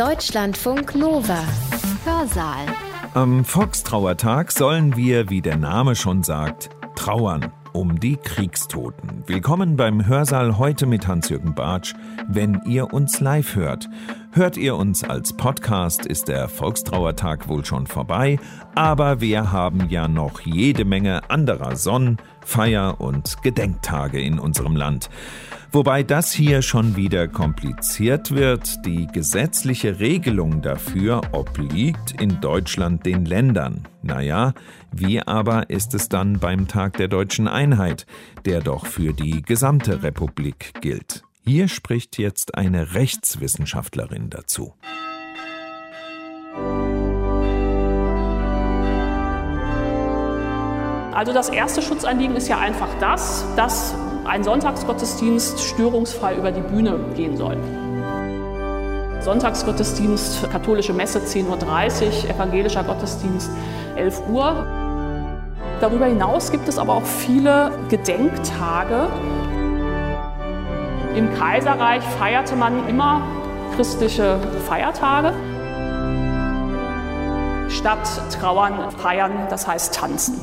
Deutschlandfunk Nova. Hörsaal. Am Volkstrauertag sollen wir, wie der Name schon sagt, trauern um die Kriegstoten. Willkommen beim Hörsaal heute mit Hans-Jürgen Bartsch. Wenn ihr uns live hört, hört ihr uns als Podcast, ist der Volkstrauertag wohl schon vorbei, aber wir haben ja noch jede Menge anderer Sonn-, Feier- und Gedenktage in unserem Land. Wobei das hier schon wieder kompliziert wird. Die gesetzliche Regelung dafür obliegt in Deutschland den Ländern. Naja, wie aber ist es dann beim Tag der deutschen Einheit, der doch für die gesamte Republik gilt? Hier spricht jetzt eine Rechtswissenschaftlerin dazu. Also das erste Schutzanliegen ist ja einfach das, dass ein Sonntagsgottesdienst störungsfrei über die Bühne gehen soll. Sonntagsgottesdienst, katholische Messe 10.30 Uhr, evangelischer Gottesdienst 11 Uhr. Darüber hinaus gibt es aber auch viele Gedenktage. Im Kaiserreich feierte man immer christliche Feiertage. Statt trauern, feiern, das heißt tanzen.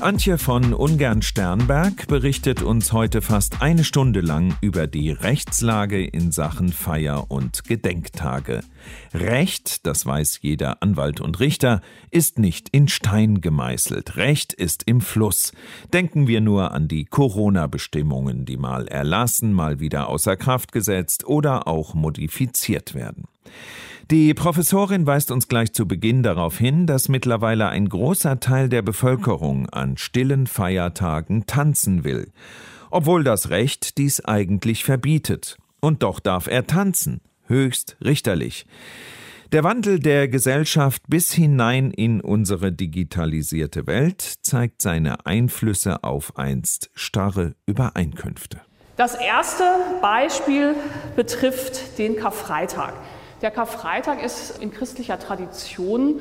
Antje von Ungern-Sternberg berichtet uns heute fast eine Stunde lang über die Rechtslage in Sachen Feier- und Gedenktage. Recht, das weiß jeder Anwalt und Richter, ist nicht in Stein gemeißelt. Recht ist im Fluss. Denken wir nur an die Corona-Bestimmungen, die mal erlassen, mal wieder außer Kraft gesetzt oder auch modifiziert werden. Die Professorin weist uns gleich zu Beginn darauf hin, dass mittlerweile ein großer Teil der Bevölkerung an stillen Feiertagen tanzen will, obwohl das Recht dies eigentlich verbietet. Und doch darf er tanzen, höchst richterlich. Der Wandel der Gesellschaft bis hinein in unsere digitalisierte Welt zeigt seine Einflüsse auf einst starre Übereinkünfte. Das erste Beispiel betrifft den Karfreitag. Der Karfreitag ist in christlicher Tradition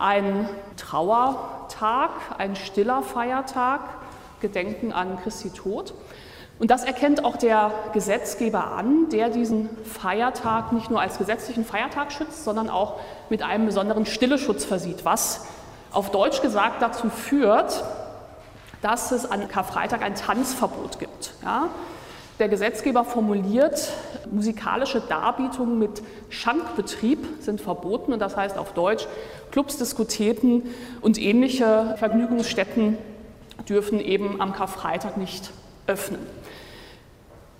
ein Trauertag, ein stiller Feiertag, Gedenken an Christi Tod. Und das erkennt auch der Gesetzgeber an, der diesen Feiertag nicht nur als gesetzlichen Feiertag schützt, sondern auch mit einem besonderen Stilleschutz versieht, was auf Deutsch gesagt dazu führt, dass es an Karfreitag ein Tanzverbot gibt. Ja? Der Gesetzgeber formuliert, musikalische Darbietungen mit Schankbetrieb sind verboten und das heißt auf Deutsch, Clubs, Diskotheken und ähnliche Vergnügungsstätten dürfen eben am Karfreitag nicht öffnen.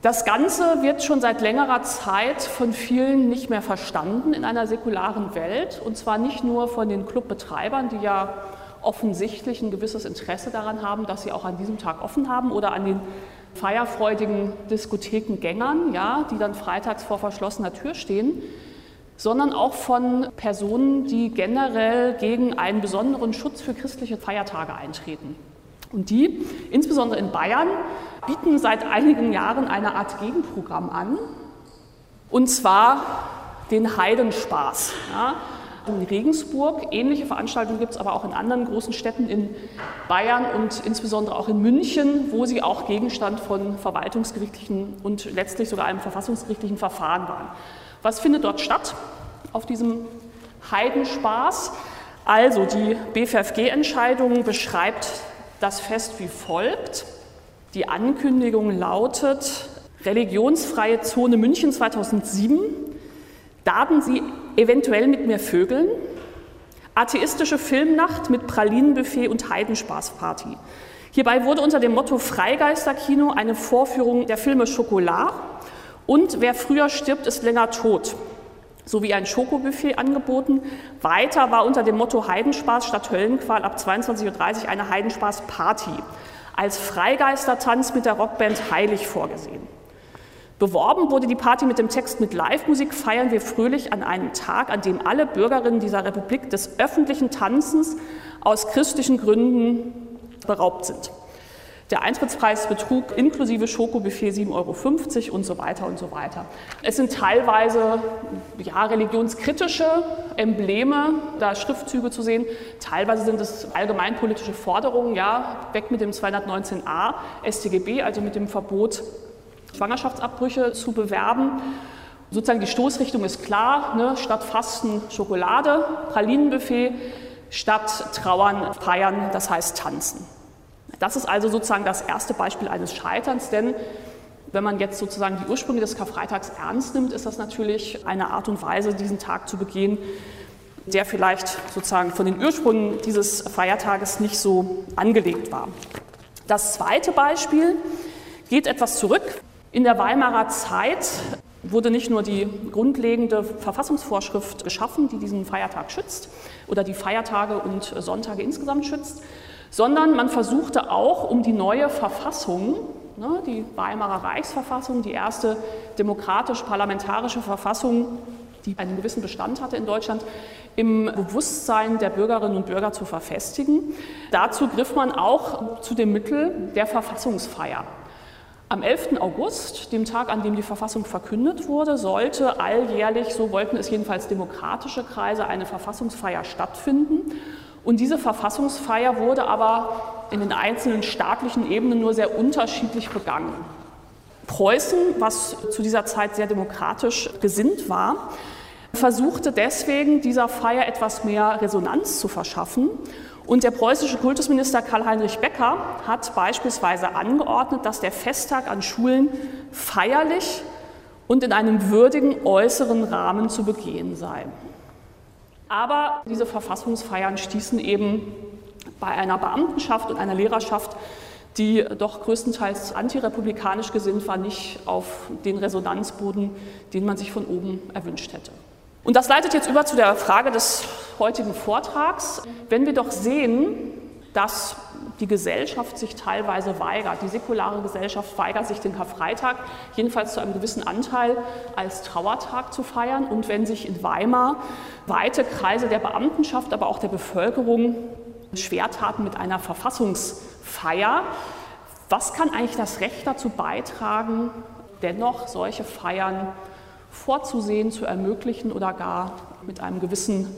Das Ganze wird schon seit längerer Zeit von vielen nicht mehr verstanden in einer säkularen Welt und zwar nicht nur von den Clubbetreibern, die ja offensichtlich ein gewisses Interesse daran haben, dass sie auch an diesem Tag offen haben oder an den feierfreudigen Diskothekengängern, ja, die dann freitags vor verschlossener Tür stehen, sondern auch von Personen, die generell gegen einen besonderen Schutz für christliche Feiertage eintreten. Und die, insbesondere in Bayern, bieten seit einigen Jahren eine Art Gegenprogramm an, und zwar den Heidenspaß. Ja in Regensburg. Ähnliche Veranstaltungen gibt es aber auch in anderen großen Städten in Bayern und insbesondere auch in München, wo sie auch Gegenstand von verwaltungsgerichtlichen und letztlich sogar einem verfassungsgerichtlichen Verfahren waren. Was findet dort statt auf diesem Heidenspaß? Also die BFFG-Entscheidung beschreibt das Fest wie folgt. Die Ankündigung lautet Religionsfreie Zone München 2007. Darben Sie eventuell mit mir Vögeln, atheistische Filmnacht mit Pralinenbuffet und Heidenspaßparty. Hierbei wurde unter dem Motto Freigeisterkino eine Vorführung der Filme Schokolade und Wer früher stirbt, ist länger tot sowie ein Schokobuffet angeboten. Weiter war unter dem Motto Heidenspaß statt Höllenqual ab 22.30 Uhr eine Heidenspaßparty als Freigeistertanz mit der Rockband Heilig vorgesehen. Beworben wurde die Party mit dem Text mit Live-Musik feiern wir fröhlich an einem Tag, an dem alle Bürgerinnen dieser Republik des öffentlichen Tanzens aus christlichen Gründen beraubt sind. Der Eintrittspreis betrug inklusive Schokobuffet 7,50 Euro und so weiter und so weiter. Es sind teilweise ja, religionskritische Embleme, da Schriftzüge zu sehen. Teilweise sind es allgemeinpolitische Forderungen, ja, weg mit dem 219a StGB, also mit dem Verbot Schwangerschaftsabbrüche zu bewerben. Sozusagen die Stoßrichtung ist klar, ne? statt Fasten Schokolade, Pralinenbuffet, statt Trauern feiern, das heißt tanzen. Das ist also sozusagen das erste Beispiel eines Scheiterns, denn wenn man jetzt sozusagen die Ursprünge des Karfreitags ernst nimmt, ist das natürlich eine Art und Weise, diesen Tag zu begehen, der vielleicht sozusagen von den Ursprüngen dieses Feiertages nicht so angelegt war. Das zweite Beispiel geht etwas zurück. In der Weimarer Zeit wurde nicht nur die grundlegende Verfassungsvorschrift geschaffen, die diesen Feiertag schützt oder die Feiertage und Sonntage insgesamt schützt, sondern man versuchte auch, um die neue Verfassung, ne, die Weimarer Reichsverfassung, die erste demokratisch-parlamentarische Verfassung, die einen gewissen Bestand hatte in Deutschland, im Bewusstsein der Bürgerinnen und Bürger zu verfestigen. Dazu griff man auch zu dem Mittel der Verfassungsfeier. Am 11. August, dem Tag, an dem die Verfassung verkündet wurde, sollte alljährlich, so wollten es jedenfalls demokratische Kreise, eine Verfassungsfeier stattfinden. Und diese Verfassungsfeier wurde aber in den einzelnen staatlichen Ebenen nur sehr unterschiedlich begangen. Preußen, was zu dieser Zeit sehr demokratisch gesinnt war, versuchte deswegen dieser Feier etwas mehr Resonanz zu verschaffen. Und der preußische Kultusminister Karl-Heinrich Becker hat beispielsweise angeordnet, dass der Festtag an Schulen feierlich und in einem würdigen äußeren Rahmen zu begehen sei. Aber diese Verfassungsfeiern stießen eben bei einer Beamtenschaft und einer Lehrerschaft, die doch größtenteils antirepublikanisch gesinnt war, nicht auf den Resonanzboden, den man sich von oben erwünscht hätte. Und das leitet jetzt über zu der Frage des heutigen Vortrags. Wenn wir doch sehen, dass die Gesellschaft sich teilweise weigert. Die säkulare Gesellschaft weigert sich, den Karfreitag jedenfalls zu einem gewissen Anteil als Trauertag zu feiern. Und wenn sich in Weimar weite Kreise der Beamtenschaft, aber auch der Bevölkerung schwer taten mit einer Verfassungsfeier, was kann eigentlich das Recht dazu beitragen, dennoch solche Feiern vorzusehen, zu ermöglichen oder gar mit einem gewissen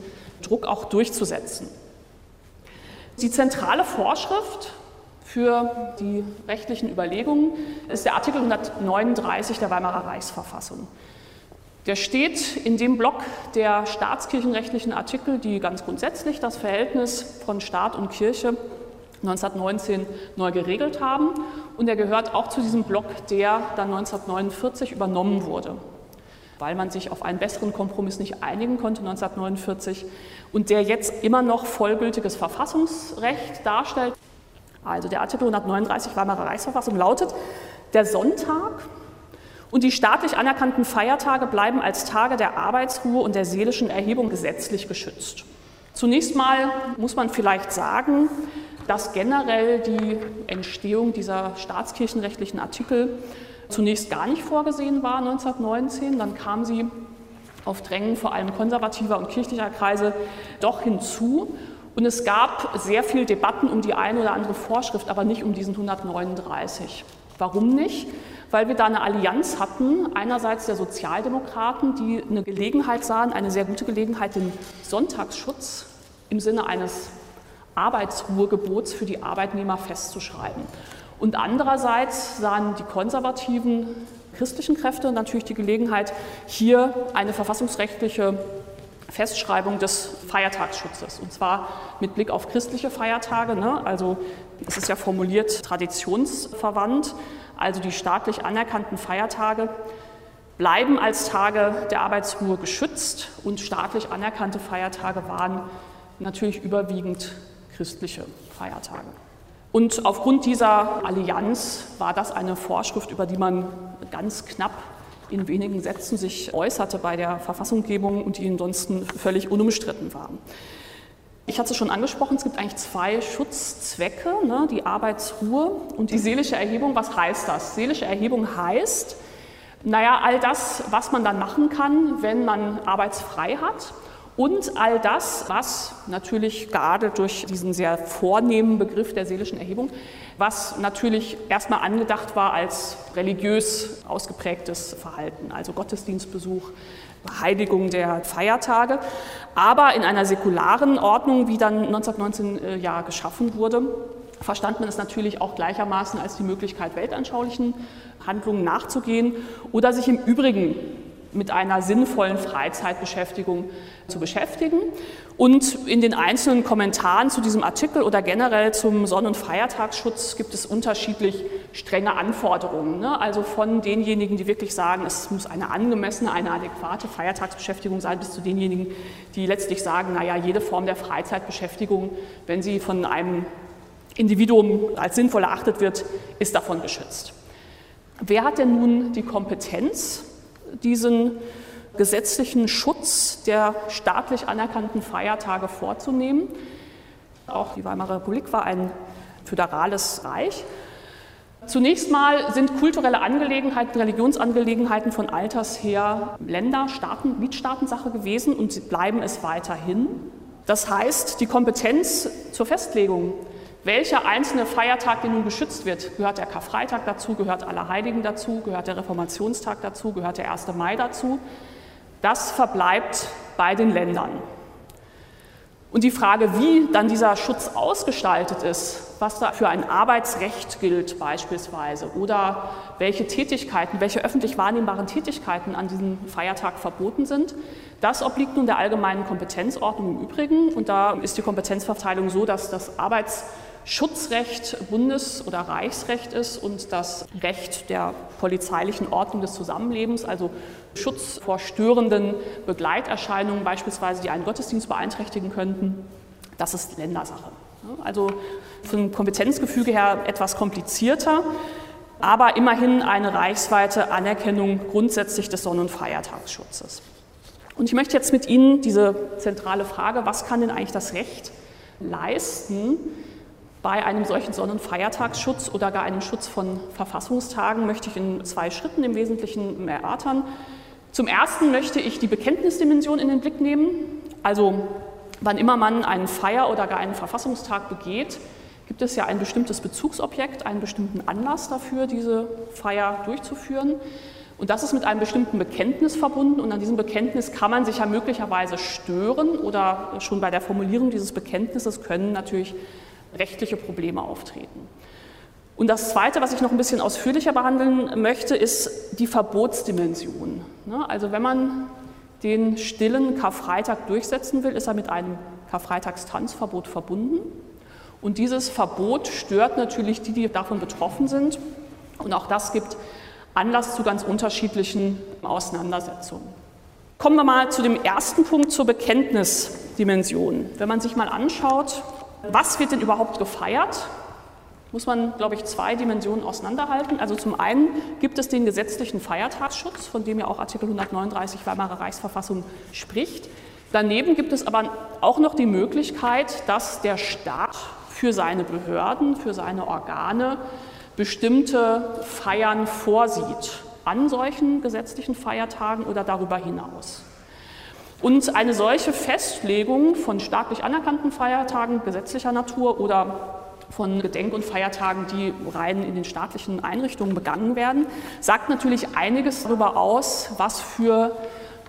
Druck auch durchzusetzen? Die zentrale Vorschrift für die rechtlichen Überlegungen ist der Artikel 139 der Weimarer Reichsverfassung. Der steht in dem Block der staatskirchenrechtlichen Artikel, die ganz grundsätzlich das Verhältnis von Staat und Kirche 1919 neu geregelt haben. Und er gehört auch zu diesem Block, der dann 1949 übernommen wurde weil man sich auf einen besseren Kompromiss nicht einigen konnte 1949 und der jetzt immer noch vollgültiges Verfassungsrecht darstellt. Also der Artikel 139 Weimarer Reichsverfassung lautet, der Sonntag und die staatlich anerkannten Feiertage bleiben als Tage der Arbeitsruhe und der seelischen Erhebung gesetzlich geschützt. Zunächst mal muss man vielleicht sagen, dass generell die Entstehung dieser staatskirchenrechtlichen Artikel zunächst gar nicht vorgesehen war 1919. Dann kam sie auf Drängen vor allem konservativer und kirchlicher Kreise doch hinzu. Und es gab sehr viel Debatten um die eine oder andere Vorschrift, aber nicht um diesen 139. Warum nicht? Weil wir da eine Allianz hatten, einerseits der Sozialdemokraten, die eine Gelegenheit sahen, eine sehr gute Gelegenheit, den Sonntagsschutz im Sinne eines Arbeitsruhegebots für die Arbeitnehmer festzuschreiben. Und andererseits sahen die konservativen christlichen Kräfte natürlich die Gelegenheit, hier eine verfassungsrechtliche Festschreibung des Feiertagsschutzes. Und zwar mit Blick auf christliche Feiertage. Ne? Also es ist ja formuliert traditionsverwandt. Also die staatlich anerkannten Feiertage bleiben als Tage der Arbeitsruhe geschützt und staatlich anerkannte Feiertage waren natürlich überwiegend christliche Feiertage. Und aufgrund dieser Allianz war das eine Vorschrift, über die man ganz knapp in wenigen Sätzen sich äußerte bei der Verfassunggebung und die ansonsten völlig unumstritten war. Ich hatte es schon angesprochen, es gibt eigentlich zwei Schutzzwecke, ne, die Arbeitsruhe und die seelische Erhebung. Was heißt das? Seelische Erhebung heißt, naja, all das, was man dann machen kann, wenn man arbeitsfrei hat und all das, was natürlich gerade durch diesen sehr vornehmen Begriff der seelischen Erhebung, was natürlich erstmal angedacht war als religiös ausgeprägtes Verhalten, also Gottesdienstbesuch, Heiligung der Feiertage, aber in einer säkularen Ordnung, wie dann 1919 äh, ja geschaffen wurde, verstand man es natürlich auch gleichermaßen als die Möglichkeit, weltanschaulichen Handlungen nachzugehen oder sich im Übrigen mit einer sinnvollen Freizeitbeschäftigung zu beschäftigen. Und in den einzelnen Kommentaren zu diesem Artikel oder generell zum Sonn- und Feiertagsschutz gibt es unterschiedlich strenge Anforderungen. Ne? Also von denjenigen, die wirklich sagen, es muss eine angemessene, eine adäquate Feiertagsbeschäftigung sein, bis zu denjenigen, die letztlich sagen, naja, jede Form der Freizeitbeschäftigung, wenn sie von einem Individuum als sinnvoll erachtet wird, ist davon geschützt. Wer hat denn nun die Kompetenz, diesen gesetzlichen Schutz der staatlich anerkannten Feiertage vorzunehmen. Auch die Weimarer Republik war ein föderales Reich. Zunächst mal sind kulturelle Angelegenheiten, Religionsangelegenheiten von alters her Länder, Staaten, Mietstaatensache gewesen und sie bleiben es weiterhin. Das heißt, die Kompetenz zur Festlegung welcher einzelne Feiertag, der nun geschützt wird, gehört der Karfreitag dazu, gehört Allerheiligen dazu, gehört der Reformationstag dazu, gehört der 1. Mai dazu, das verbleibt bei den Ländern. Und die Frage, wie dann dieser Schutz ausgestaltet ist, was da für ein Arbeitsrecht gilt beispielsweise oder welche Tätigkeiten, welche öffentlich wahrnehmbaren Tätigkeiten an diesem Feiertag verboten sind, das obliegt nun der allgemeinen Kompetenzordnung im Übrigen. Und da ist die Kompetenzverteilung so, dass das Arbeitsrecht Schutzrecht Bundes- oder Reichsrecht ist und das Recht der polizeilichen Ordnung des Zusammenlebens, also Schutz vor störenden Begleiterscheinungen beispielsweise, die einen Gottesdienst beeinträchtigen könnten, das ist Ländersache. Also vom Kompetenzgefüge her etwas komplizierter, aber immerhin eine reichsweite Anerkennung grundsätzlich des Sonn- und Feiertagsschutzes. Und ich möchte jetzt mit Ihnen diese zentrale Frage, was kann denn eigentlich das Recht leisten, bei einem solchen Sonn- und Feiertagsschutz oder gar einem Schutz von Verfassungstagen möchte ich in zwei Schritten im Wesentlichen erörtern. Zum Ersten möchte ich die Bekenntnisdimension in den Blick nehmen. Also wann immer man einen Feier- oder gar einen Verfassungstag begeht, gibt es ja ein bestimmtes Bezugsobjekt, einen bestimmten Anlass dafür, diese Feier durchzuführen. Und das ist mit einem bestimmten Bekenntnis verbunden. Und an diesem Bekenntnis kann man sich ja möglicherweise stören oder schon bei der Formulierung dieses Bekenntnisses können natürlich rechtliche Probleme auftreten. Und das Zweite, was ich noch ein bisschen ausführlicher behandeln möchte, ist die Verbotsdimension. Ne, also wenn man den stillen Karfreitag durchsetzen will, ist er mit einem Karfreitagstanzverbot verbunden. Und dieses Verbot stört natürlich die, die davon betroffen sind. Und auch das gibt Anlass zu ganz unterschiedlichen Auseinandersetzungen. Kommen wir mal zu dem ersten Punkt zur Bekenntnisdimension. Wenn man sich mal anschaut, was wird denn überhaupt gefeiert? Muss man, glaube ich, zwei Dimensionen auseinanderhalten. Also zum einen gibt es den gesetzlichen Feiertagsschutz, von dem ja auch Artikel 139 Weimarer Reichsverfassung spricht. Daneben gibt es aber auch noch die Möglichkeit, dass der Staat für seine Behörden, für seine Organe bestimmte Feiern vorsieht an solchen gesetzlichen Feiertagen oder darüber hinaus. Und eine solche Festlegung von staatlich anerkannten Feiertagen gesetzlicher Natur oder von Gedenk- und Feiertagen, die rein in den staatlichen Einrichtungen begangen werden, sagt natürlich einiges darüber aus, was für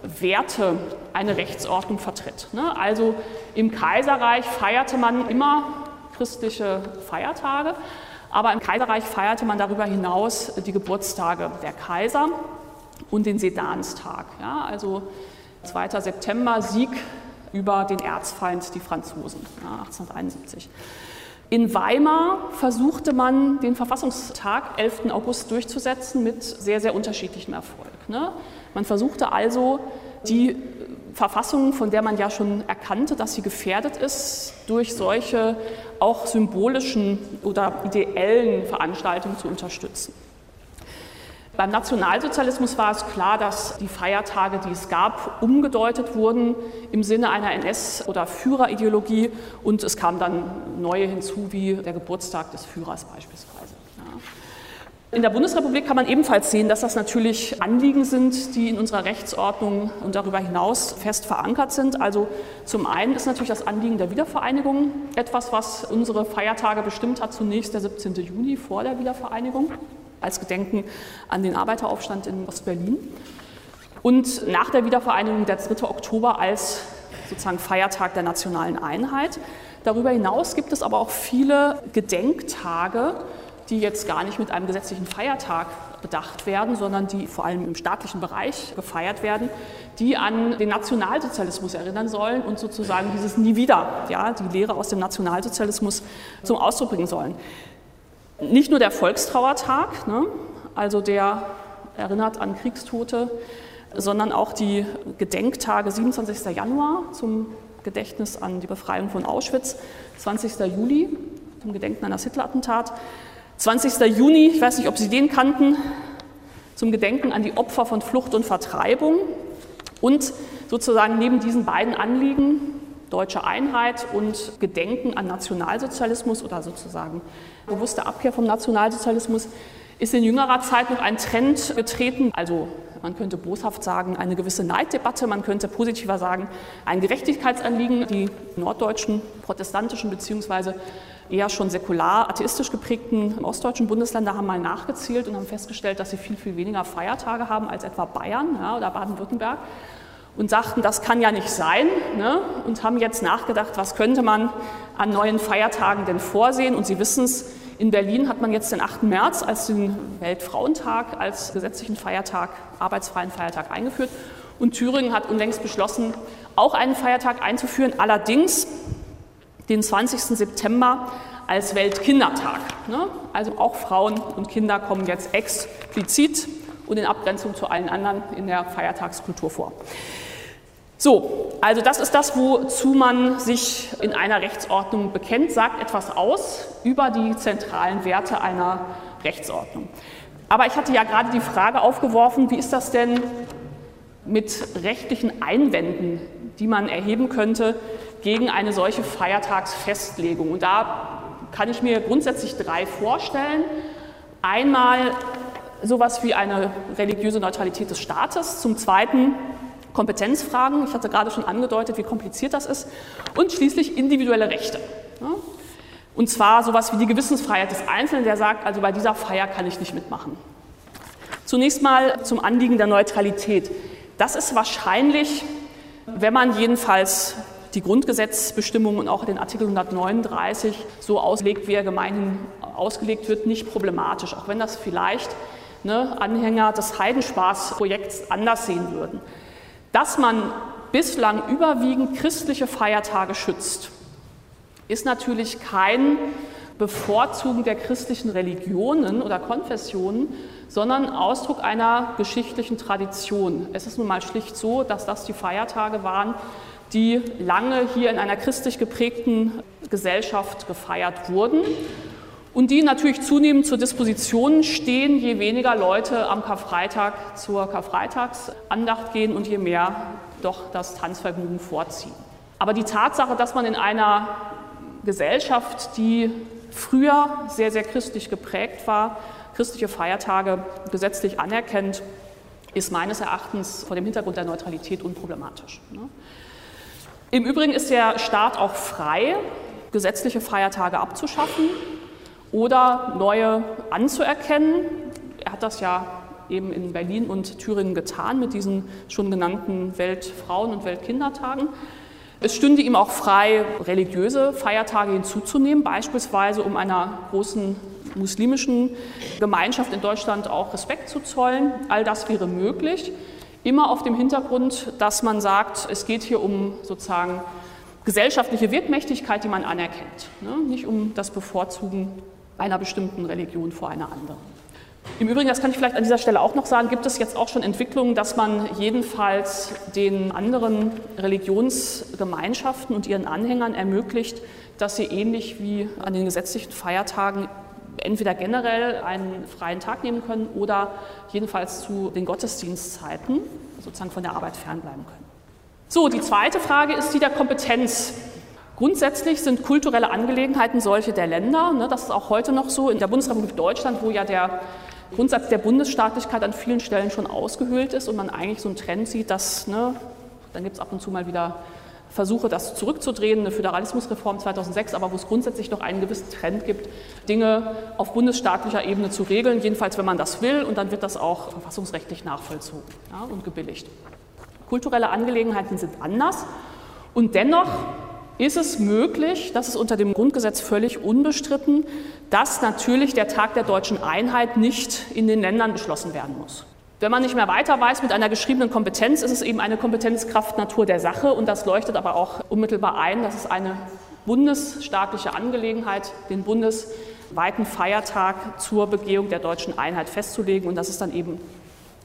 Werte eine Rechtsordnung vertritt. Ne? Also im Kaiserreich feierte man immer christliche Feiertage, aber im Kaiserreich feierte man darüber hinaus die Geburtstage der Kaiser und den Sedanstag. Also 2. September, Sieg über den Erzfeind, die Franzosen, 1871. In Weimar versuchte man, den Verfassungstag 11. August durchzusetzen mit sehr, sehr unterschiedlichem Erfolg. Ne? Man versuchte also, die Verfassung, von der man ja schon erkannte, dass sie gefährdet ist, durch solche auch symbolischen oder ideellen Veranstaltungen zu unterstützen. Beim Nationalsozialismus war es klar, dass die Feiertage, die es gab, umgedeutet wurden im Sinne einer NS- oder Führerideologie und es kamen dann neue hinzu, wie der Geburtstag des Führers beispielsweise. In der Bundesrepublik kann man ebenfalls sehen, dass das natürlich Anliegen sind, die in unserer Rechtsordnung und darüber hinaus fest verankert sind. Also zum einen ist natürlich das Anliegen der Wiedervereinigung etwas, was unsere Feiertage bestimmt hat, zunächst der 17. Juni vor der Wiedervereinigung als Gedenken an den Arbeiteraufstand in Ostberlin. Und nach der Wiedervereinigung der 3. Oktober als sozusagen Feiertag der nationalen Einheit. Darüber hinaus gibt es aber auch viele Gedenktage, die jetzt gar nicht mit einem gesetzlichen Feiertag bedacht werden, sondern die vor allem im staatlichen Bereich gefeiert werden, die an den Nationalsozialismus erinnern sollen und sozusagen dieses Nie wieder, ja, die Lehre aus dem Nationalsozialismus zum Ausdruck bringen sollen. Nicht nur der Volkstrauertag, ne, also der erinnert an Kriegstote, sondern auch die Gedenktage 27. Januar zum Gedächtnis an die Befreiung von Auschwitz, 20. Juli zum Gedenken an das Hitler-Attentat, 20. Juni, ich weiß nicht, ob Sie den kannten, zum Gedenken an die Opfer von Flucht und Vertreibung und sozusagen neben diesen beiden Anliegen, deutsche Einheit und Gedenken an Nationalsozialismus oder sozusagen bewusste Abkehr vom Nationalsozialismus, ist in jüngerer Zeit noch ein Trend getreten, also man könnte boshaft sagen, eine gewisse Neiddebatte, man könnte positiver sagen, ein Gerechtigkeitsanliegen. Die norddeutschen protestantischen bzw eher schon säkular, atheistisch geprägten ostdeutschen Bundesländer haben mal nachgezählt und haben festgestellt, dass sie viel, viel weniger Feiertage haben als etwa Bayern ja, oder Baden-Württemberg und sagten, das kann ja nicht sein ne? und haben jetzt nachgedacht, was könnte man an neuen Feiertagen denn vorsehen. Und Sie wissen es, in Berlin hat man jetzt den 8. März als den Weltfrauentag, als gesetzlichen Feiertag, arbeitsfreien Feiertag eingeführt. Und Thüringen hat unlängst beschlossen, auch einen Feiertag einzuführen. Allerdings den 20. September als Weltkindertag. Ne? Also auch Frauen und Kinder kommen jetzt explizit und in Abgrenzung zu allen anderen in der Feiertagskultur vor. So, also das ist das, wozu man sich in einer Rechtsordnung bekennt, sagt etwas aus über die zentralen Werte einer Rechtsordnung. Aber ich hatte ja gerade die Frage aufgeworfen, wie ist das denn mit rechtlichen Einwänden, die man erheben könnte gegen eine solche Feiertagsfestlegung. Und da kann ich mir grundsätzlich drei vorstellen. Einmal sowas wie eine religiöse Neutralität des Staates, zum Zweiten Kompetenzfragen, ich hatte gerade schon angedeutet, wie kompliziert das ist, und schließlich individuelle Rechte. Und zwar sowas wie die Gewissensfreiheit des Einzelnen, der sagt, also bei dieser Feier kann ich nicht mitmachen. Zunächst mal zum Anliegen der Neutralität. Das ist wahrscheinlich, wenn man jedenfalls die Grundgesetzbestimmungen und auch den Artikel 139 so auslegt, wie er gemeinhin ausgelegt wird, nicht problematisch, auch wenn das vielleicht ne, Anhänger des Heidenspaßprojekts anders sehen würden. Dass man bislang überwiegend christliche Feiertage schützt, ist natürlich kein Bevorzugen der christlichen Religionen oder Konfessionen, sondern Ausdruck einer geschichtlichen Tradition. Es ist nun mal schlicht so, dass das die Feiertage waren, die lange hier in einer christlich geprägten Gesellschaft gefeiert wurden und die natürlich zunehmend zur Disposition stehen, je weniger Leute am Karfreitag zur Karfreitagsandacht gehen und je mehr doch das Tanzvergnügen vorziehen. Aber die Tatsache, dass man in einer Gesellschaft, die früher sehr, sehr christlich geprägt war, christliche Feiertage gesetzlich anerkennt, ist meines Erachtens vor dem Hintergrund der Neutralität unproblematisch. Ne? Im Übrigen ist der Staat auch frei, gesetzliche Feiertage abzuschaffen oder neue anzuerkennen. Er hat das ja eben in Berlin und Thüringen getan mit diesen schon genannten Weltfrauen- und Weltkindertagen. Es stünde ihm auch frei, religiöse Feiertage hinzuzunehmen, beispielsweise um einer großen muslimischen Gemeinschaft in Deutschland auch Respekt zu zollen. All das wäre möglich. Immer auf dem Hintergrund, dass man sagt, es geht hier um sozusagen gesellschaftliche Wirkmächtigkeit, die man anerkennt, ne? nicht um das Bevorzugen einer bestimmten Religion vor einer anderen. Im Übrigen, das kann ich vielleicht an dieser Stelle auch noch sagen, gibt es jetzt auch schon Entwicklungen, dass man jedenfalls den anderen Religionsgemeinschaften und ihren Anhängern ermöglicht, dass sie ähnlich wie an den gesetzlichen Feiertagen entweder generell einen freien Tag nehmen können oder jedenfalls zu den Gottesdienstzeiten sozusagen von der Arbeit fernbleiben können. So, die zweite Frage ist die der Kompetenz. Grundsätzlich sind kulturelle Angelegenheiten solche der Länder. Ne, das ist auch heute noch so. In der Bundesrepublik Deutschland, wo ja der Grundsatz der Bundesstaatlichkeit an vielen Stellen schon ausgehöhlt ist und man eigentlich so einen Trend sieht, dass, ne, dann gibt es ab und zu mal wieder Versuche, das zurückzudrehen, eine Föderalismusreform 2006, aber wo es grundsätzlich noch einen gewissen Trend gibt, Dinge auf bundesstaatlicher Ebene zu regeln, jedenfalls wenn man das will, und dann wird das auch verfassungsrechtlich nachvollzogen ja, und gebilligt. Kulturelle Angelegenheiten sind anders und dennoch ist es möglich, das ist unter dem Grundgesetz völlig unbestritten, dass natürlich der Tag der deutschen Einheit nicht in den Ländern beschlossen werden muss. Wenn man nicht mehr weiter weiß mit einer geschriebenen Kompetenz, ist es eben eine Kompetenzkraft Natur der Sache und das leuchtet aber auch unmittelbar ein, dass es eine bundesstaatliche Angelegenheit, den bundesweiten Feiertag zur Begehung der deutschen Einheit festzulegen und das ist dann eben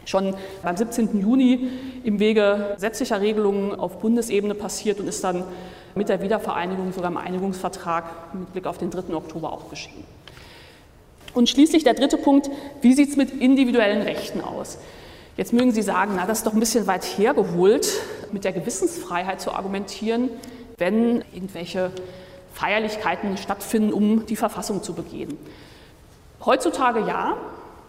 schon beim 17. Juni im Wege gesetzlicher Regelungen auf Bundesebene passiert und ist dann mit der Wiedervereinigung sogar im Einigungsvertrag mit Blick auf den 3. Oktober auch geschehen. Und schließlich der dritte Punkt, wie sieht es mit individuellen Rechten aus? Jetzt mögen Sie sagen, na, das ist doch ein bisschen weit hergeholt, mit der Gewissensfreiheit zu argumentieren, wenn irgendwelche Feierlichkeiten stattfinden, um die Verfassung zu begehen. Heutzutage ja,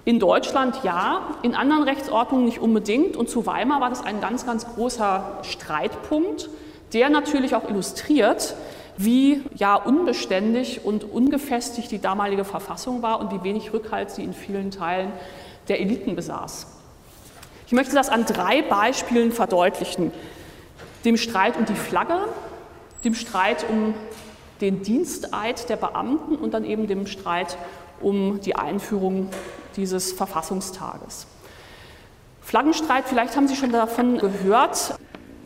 in Deutschland ja, in anderen Rechtsordnungen nicht unbedingt. Und zu Weimar war das ein ganz, ganz großer Streitpunkt, der natürlich auch illustriert, wie ja unbeständig und ungefestigt die damalige Verfassung war und wie wenig Rückhalt sie in vielen Teilen der Eliten besaß. Ich möchte das an drei Beispielen verdeutlichen. Dem Streit um die Flagge, dem Streit um den Diensteid der Beamten und dann eben dem Streit um die Einführung dieses Verfassungstages. Flaggenstreit, vielleicht haben Sie schon davon gehört,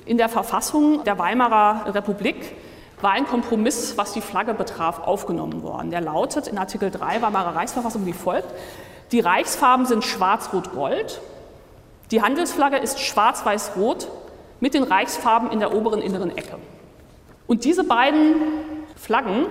in der Verfassung der Weimarer Republik war ein Kompromiss, was die Flagge betraf, aufgenommen worden. Der lautet in Artikel 3 Weimarer Reichsverfassung wie folgt. Die Reichsfarben sind schwarz-rot-gold. Die Handelsflagge ist schwarz-weiß-rot mit den Reichsfarben in der oberen inneren Ecke. Und diese beiden Flaggen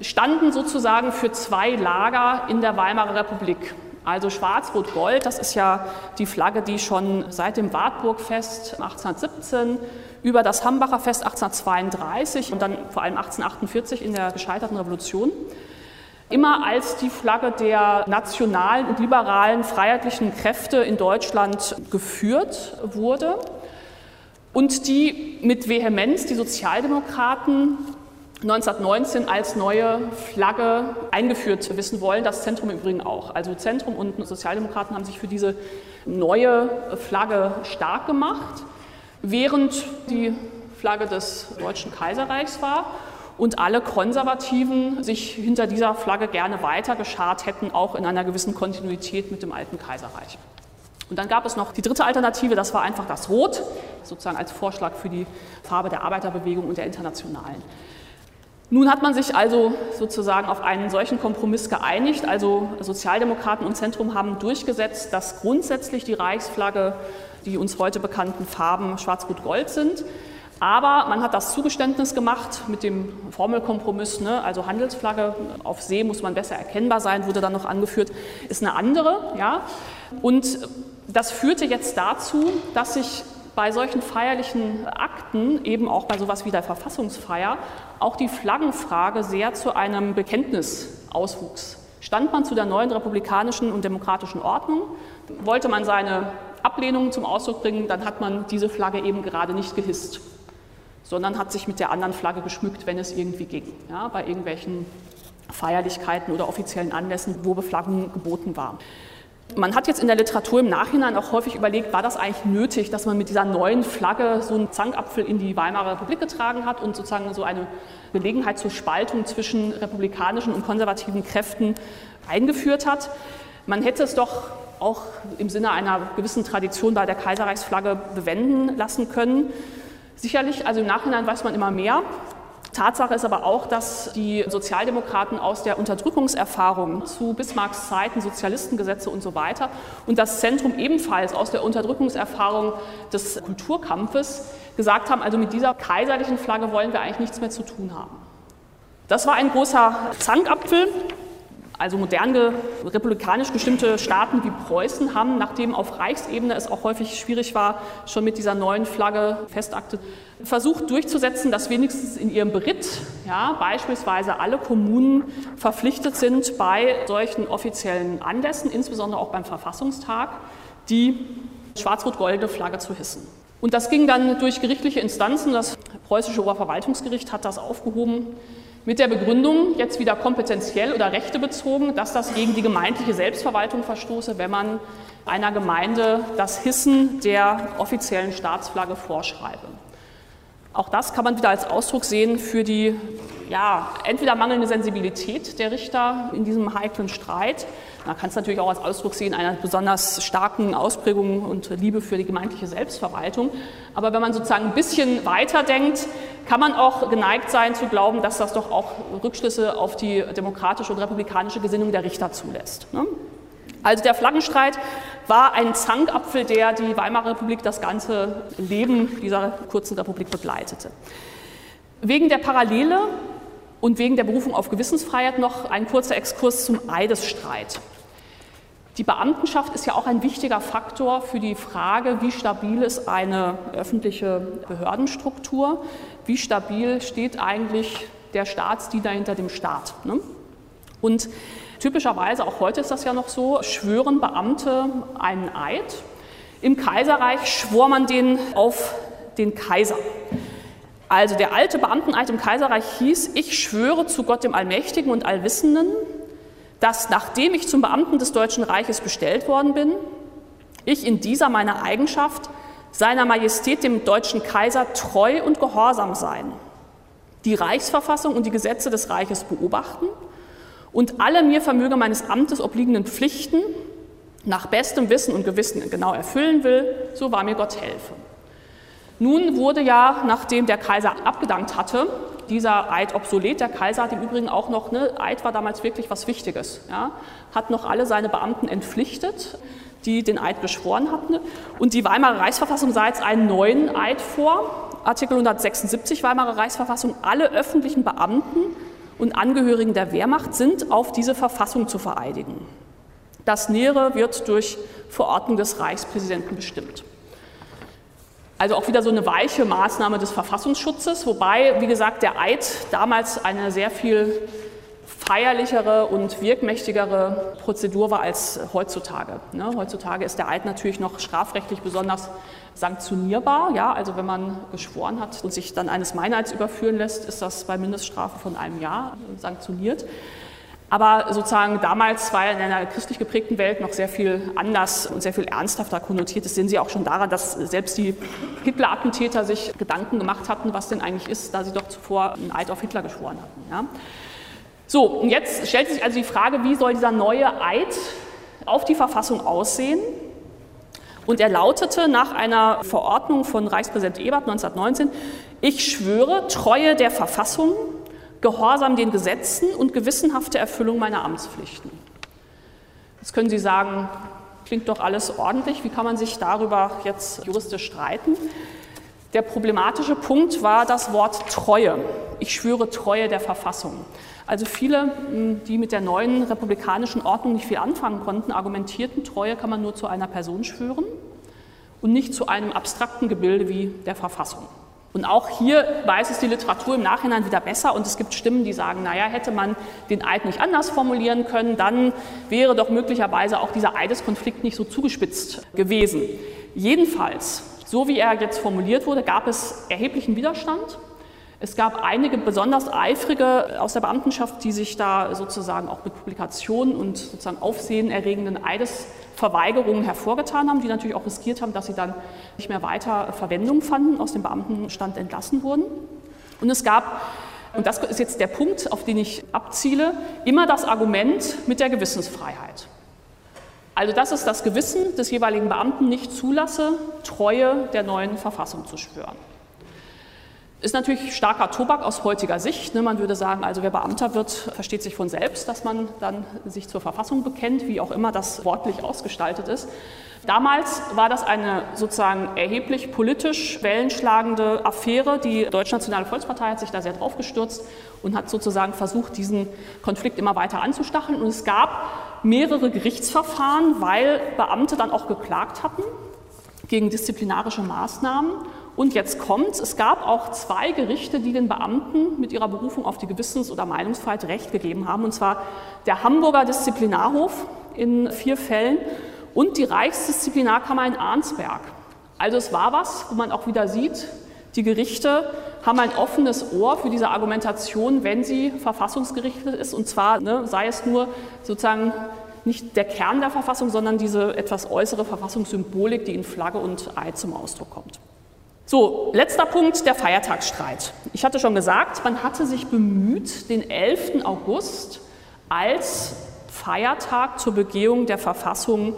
standen sozusagen für zwei Lager in der Weimarer Republik. Also Schwarz-Rot-Gold, das ist ja die Flagge, die schon seit dem Wartburgfest 1817 über das Hambacher Fest 1832 und dann vor allem 1848 in der gescheiterten Revolution immer als die Flagge der nationalen und liberalen freiheitlichen Kräfte in Deutschland geführt wurde und die mit Vehemenz die Sozialdemokraten 1919 als neue Flagge eingeführt wissen wollen, das Zentrum im Übrigen auch. Also Zentrum und Sozialdemokraten haben sich für diese neue Flagge stark gemacht, während die Flagge des Deutschen Kaiserreichs war und alle Konservativen sich hinter dieser Flagge gerne weiter geschart hätten, auch in einer gewissen Kontinuität mit dem alten Kaiserreich. Und dann gab es noch die dritte Alternative, das war einfach das Rot, sozusagen als Vorschlag für die Farbe der Arbeiterbewegung und der Internationalen. Nun hat man sich also sozusagen auf einen solchen Kompromiss geeinigt. Also Sozialdemokraten und Zentrum haben durchgesetzt, dass grundsätzlich die Reichsflagge die uns heute bekannten Farben Schwarz-Rot-Gold sind. Aber man hat das Zugeständnis gemacht mit dem Formelkompromiss, ne? also Handelsflagge auf See muss man besser erkennbar sein, wurde dann noch angeführt, ist eine andere. Ja? Und das führte jetzt dazu, dass sich bei solchen feierlichen Akten, eben auch bei sowas wie der Verfassungsfeier, auch die Flaggenfrage sehr zu einem Bekenntnis auswuchs. Stand man zu der neuen republikanischen und demokratischen Ordnung, wollte man seine Ablehnung zum Ausdruck bringen, dann hat man diese Flagge eben gerade nicht gehisst, sondern hat sich mit der anderen Flagge geschmückt, wenn es irgendwie ging, ja, bei irgendwelchen Feierlichkeiten oder offiziellen Anlässen, wo Beflaggung geboten war. Man hat jetzt in der Literatur im Nachhinein auch häufig überlegt, war das eigentlich nötig, dass man mit dieser neuen Flagge so einen Zankapfel in die Weimarer Republik getragen hat und sozusagen so eine Gelegenheit zur Spaltung zwischen republikanischen und konservativen Kräften eingeführt hat. Man hätte es doch auch im Sinne einer gewissen Tradition bei der Kaiserreichsflagge bewenden lassen können. Sicherlich, also im Nachhinein weiß man immer mehr. Tatsache ist aber auch, dass die Sozialdemokraten aus der Unterdrückungserfahrung zu Bismarcks Zeiten, Sozialistengesetze und so weiter und das Zentrum ebenfalls aus der Unterdrückungserfahrung des Kulturkampfes gesagt haben, also mit dieser kaiserlichen Flagge wollen wir eigentlich nichts mehr zu tun haben. Das war ein großer Zankapfel. Also moderne republikanisch gestimmte Staaten wie Preußen haben, nachdem auf Reichsebene es auch häufig schwierig war, schon mit dieser neuen Flagge Festakte, versucht durchzusetzen, dass wenigstens in ihrem Beritt ja, beispielsweise alle Kommunen verpflichtet sind, bei solchen offiziellen Anlässen, insbesondere auch beim Verfassungstag, die schwarz-rot-goldene Flagge zu hissen. Und das ging dann durch gerichtliche Instanzen. Das preußische Oberverwaltungsgericht hat das aufgehoben mit der Begründung, jetzt wieder kompetenziell oder rechtebezogen, dass das gegen die gemeindliche Selbstverwaltung verstoße, wenn man einer Gemeinde das Hissen der offiziellen Staatsflagge vorschreibe. Auch das kann man wieder als Ausdruck sehen für die ja, entweder mangelnde Sensibilität der Richter in diesem heiklen Streit. Man kann es natürlich auch als Ausdruck sehen einer besonders starken Ausprägung und Liebe für die gemeindliche Selbstverwaltung. Aber wenn man sozusagen ein bisschen weiter denkt, kann man auch geneigt sein zu glauben, dass das doch auch Rückschlüsse auf die demokratische und republikanische Gesinnung der Richter zulässt. Ne? Also der Flaggenstreit war ein Zankapfel, der die Weimarer Republik das ganze Leben dieser kurzen Republik begleitete. Wegen der Parallele und wegen der Berufung auf Gewissensfreiheit noch ein kurzer Exkurs zum Eidesstreit. Die Beamtenschaft ist ja auch ein wichtiger Faktor für die Frage, wie stabil ist eine öffentliche Behördenstruktur, wie stabil steht eigentlich der Staatsdiener hinter dem Staat. Ne? Und typischerweise, auch heute ist das ja noch so, schwören Beamte einen Eid. Im Kaiserreich schwor man den auf den Kaiser. Also der alte Beamteneid im Kaiserreich hieß, ich schwöre zu Gott dem Allmächtigen und Allwissenden, dass nachdem ich zum Beamten des Deutschen Reiches bestellt worden bin, ich in dieser meiner Eigenschaft seiner Majestät dem deutschen Kaiser treu und gehorsam sein, die Reichsverfassung und die Gesetze des Reiches beobachten und alle mir Vermöge meines Amtes obliegenden Pflichten nach bestem Wissen und Gewissen genau erfüllen will, so war mir Gott helfe. Nun wurde ja, nachdem der Kaiser abgedankt hatte, dieser Eid obsolet. Der Kaiser hat im Übrigen auch noch, ne, Eid war damals wirklich was Wichtiges, ja, hat noch alle seine Beamten entpflichtet, die den Eid geschworen hatten. Und die Weimarer Reichsverfassung sah jetzt einen neuen Eid vor, Artikel 176 Weimarer Reichsverfassung. Alle öffentlichen Beamten und Angehörigen der Wehrmacht sind auf diese Verfassung zu vereidigen. Das Nähere wird durch Verordnung des Reichspräsidenten bestimmt. Also auch wieder so eine weiche Maßnahme des Verfassungsschutzes, wobei, wie gesagt, der Eid damals eine sehr viel feierlichere und wirkmächtigere Prozedur war als heutzutage. Ne? Heutzutage ist der Eid natürlich noch strafrechtlich besonders sanktionierbar. Ja? Also wenn man geschworen hat und sich dann eines Meineids überführen lässt, ist das bei Mindeststrafe von einem Jahr sanktioniert. Aber sozusagen damals war in einer christlich geprägten Welt noch sehr viel anders und sehr viel ernsthafter konnotiert. Das sehen Sie auch schon daran, dass selbst die Hitler-Attentäter sich Gedanken gemacht hatten, was denn eigentlich ist, da sie doch zuvor einen Eid auf Hitler geschworen hatten. Ja. So, und jetzt stellt sich also die Frage, wie soll dieser neue Eid auf die Verfassung aussehen? Und er lautete nach einer Verordnung von Reichspräsident Ebert 1919, ich schwöre Treue der Verfassung, Gehorsam den Gesetzen und gewissenhafte Erfüllung meiner Amtspflichten. Jetzt können Sie sagen, klingt doch alles ordentlich, wie kann man sich darüber jetzt juristisch streiten? Der problematische Punkt war das Wort Treue. Ich schwöre Treue der Verfassung. Also viele, hm, die mit der neuen republikanischen Ordnung nicht viel anfangen konnten, argumentierten, Treue kann man nur zu einer Person schwören und nicht zu einem abstrakten Gebilde wie der Verfassung. Und auch hier weiß es die Literatur im Nachhinein wieder besser und es gibt Stimmen, die sagen, naja, hätte man den Eid nicht anders formulieren können, dann wäre doch möglicherweise auch dieser Eideskonflikt nicht so zugespitzt gewesen. Jedenfalls, so wie er jetzt formuliert wurde, gab es erheblichen Widerstand. Es gab einige besonders eifrige aus der Beamtenschaft, die sich da sozusagen auch mit Publikationen und sozusagen aufsehenerregenden Eides Verweigerungen hervorgetan haben, die natürlich auch riskiert haben, dass sie dann nicht mehr weiter Verwendung fanden, aus dem Beamtenstand entlassen wurden. Und es gab, und das ist jetzt der Punkt, auf den ich abziele, immer das Argument mit der Gewissensfreiheit. Also dass es das Gewissen des jeweiligen Beamten nicht zulasse, Treue der neuen Verfassung zu schwören. Ist natürlich starker Tobak aus heutiger Sicht. Ne? Man würde sagen, also wer Beamter wird, versteht sich von selbst, dass man dann sich zur Verfassung bekennt, wie auch immer das wortlich ausgestaltet ist. Damals war das eine sozusagen erheblich politisch wellenschlagende Affäre. Die Deutschnationale Volkspartei hat sich da sehr drauf gestürzt und hat sozusagen versucht, diesen Konflikt immer weiter anzustacheln. Und es gab mehrere Gerichtsverfahren, weil Beamte dann auch geklagt hatten gegen disziplinarische Maßnahmen. Und jetzt kommt, es gab auch zwei Gerichte, die den Beamten mit ihrer Berufung auf die Gewissens- oder Meinungsfreiheit Recht gegeben haben, und zwar der Hamburger Disziplinarhof in vier Fällen und die Reichsdisziplinarkammer in Arnsberg. Also es war was, wo man auch wieder sieht, die Gerichte haben ein offenes Ohr für diese Argumentation, wenn sie verfassungsgerichtet ist, und zwar ne, sei es nur sozusagen nicht der Kern der Verfassung, sondern diese etwas äußere Verfassungssymbolik, die in Flagge und Eid zum Ausdruck kommt. So, letzter Punkt, der Feiertagsstreit. Ich hatte schon gesagt, man hatte sich bemüht, den 11. August als Feiertag zur Begehung der Verfassung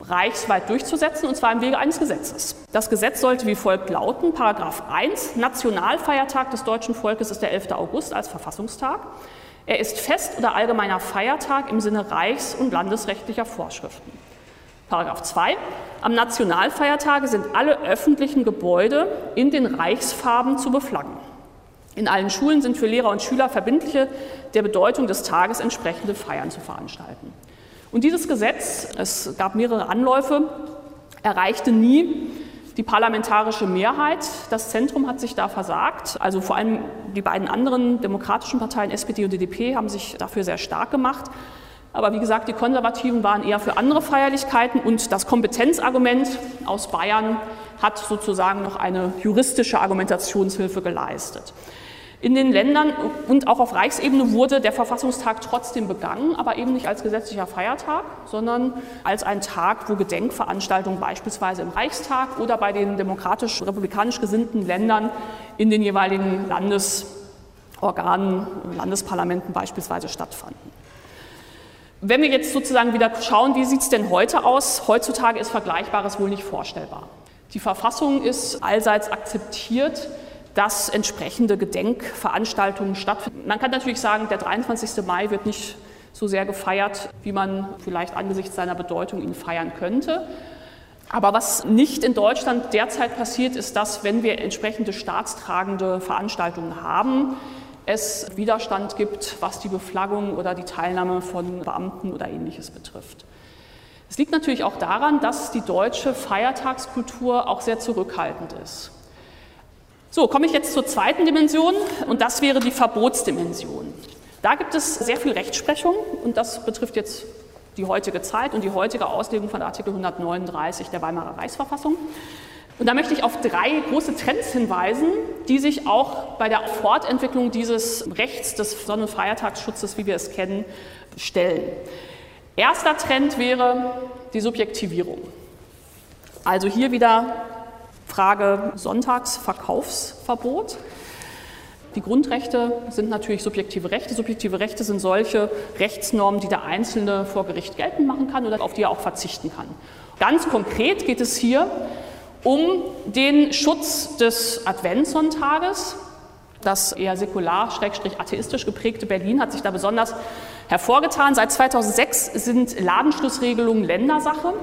reichsweit durchzusetzen, und zwar im Wege eines Gesetzes. Das Gesetz sollte wie folgt lauten, Paragraph 1, Nationalfeiertag des deutschen Volkes ist der 11. August als Verfassungstag. Er ist Fest oder allgemeiner Feiertag im Sinne reichs- und landesrechtlicher Vorschriften. Paragraph 2. Am Nationalfeiertage sind alle öffentlichen Gebäude in den Reichsfarben zu beflaggen. In allen Schulen sind für Lehrer und Schüler verbindliche der Bedeutung des Tages entsprechende Feiern zu veranstalten. Und dieses Gesetz, es gab mehrere Anläufe, erreichte nie die parlamentarische Mehrheit. Das Zentrum hat sich da versagt. Also vor allem die beiden anderen demokratischen Parteien, SPD und DDP, haben sich dafür sehr stark gemacht. Aber wie gesagt, die Konservativen waren eher für andere Feierlichkeiten und das Kompetenzargument aus Bayern hat sozusagen noch eine juristische Argumentationshilfe geleistet. In den Ländern und auch auf Reichsebene wurde der Verfassungstag trotzdem begangen, aber eben nicht als gesetzlicher Feiertag, sondern als ein Tag, wo Gedenkveranstaltungen beispielsweise im Reichstag oder bei den demokratisch-republikanisch gesinnten Ländern in den jeweiligen Landesorganen, Landesparlamenten beispielsweise stattfanden. Wenn wir jetzt sozusagen wieder schauen, wie sieht es denn heute aus? Heutzutage ist Vergleichbares wohl nicht vorstellbar. Die Verfassung ist allseits akzeptiert, dass entsprechende Gedenkveranstaltungen stattfinden. Man kann natürlich sagen, der 23. Mai wird nicht so sehr gefeiert, wie man vielleicht angesichts seiner Bedeutung ihn feiern könnte. Aber was nicht in Deutschland derzeit passiert, ist, dass wenn wir entsprechende staatstragende Veranstaltungen haben, es Widerstand gibt, was die Beflaggung oder die Teilnahme von Beamten oder ähnliches betrifft. Es liegt natürlich auch daran, dass die deutsche Feiertagskultur auch sehr zurückhaltend ist. So, komme ich jetzt zur zweiten Dimension und das wäre die Verbotsdimension. Da gibt es sehr viel Rechtsprechung und das betrifft jetzt die heutige Zeit und die heutige Auslegung von Artikel 139 der Weimarer Reichsverfassung. Und da möchte ich auf drei große Trends hinweisen, die sich auch bei der Fortentwicklung dieses Rechts des Sonn- und Feiertagsschutzes, wie wir es kennen, stellen. Erster Trend wäre die Subjektivierung. Also hier wieder Frage Sonntagsverkaufsverbot. Die Grundrechte sind natürlich subjektive Rechte. Subjektive Rechte sind solche Rechtsnormen, die der Einzelne vor Gericht geltend machen kann oder auf die er auch verzichten kann. Ganz konkret geht es hier um den Schutz des Adventssonntages. Das eher säkular, schrägstrich atheistisch geprägte Berlin hat sich da besonders hervorgetan. Seit 2006 sind Ladenschlussregelungen Ländersache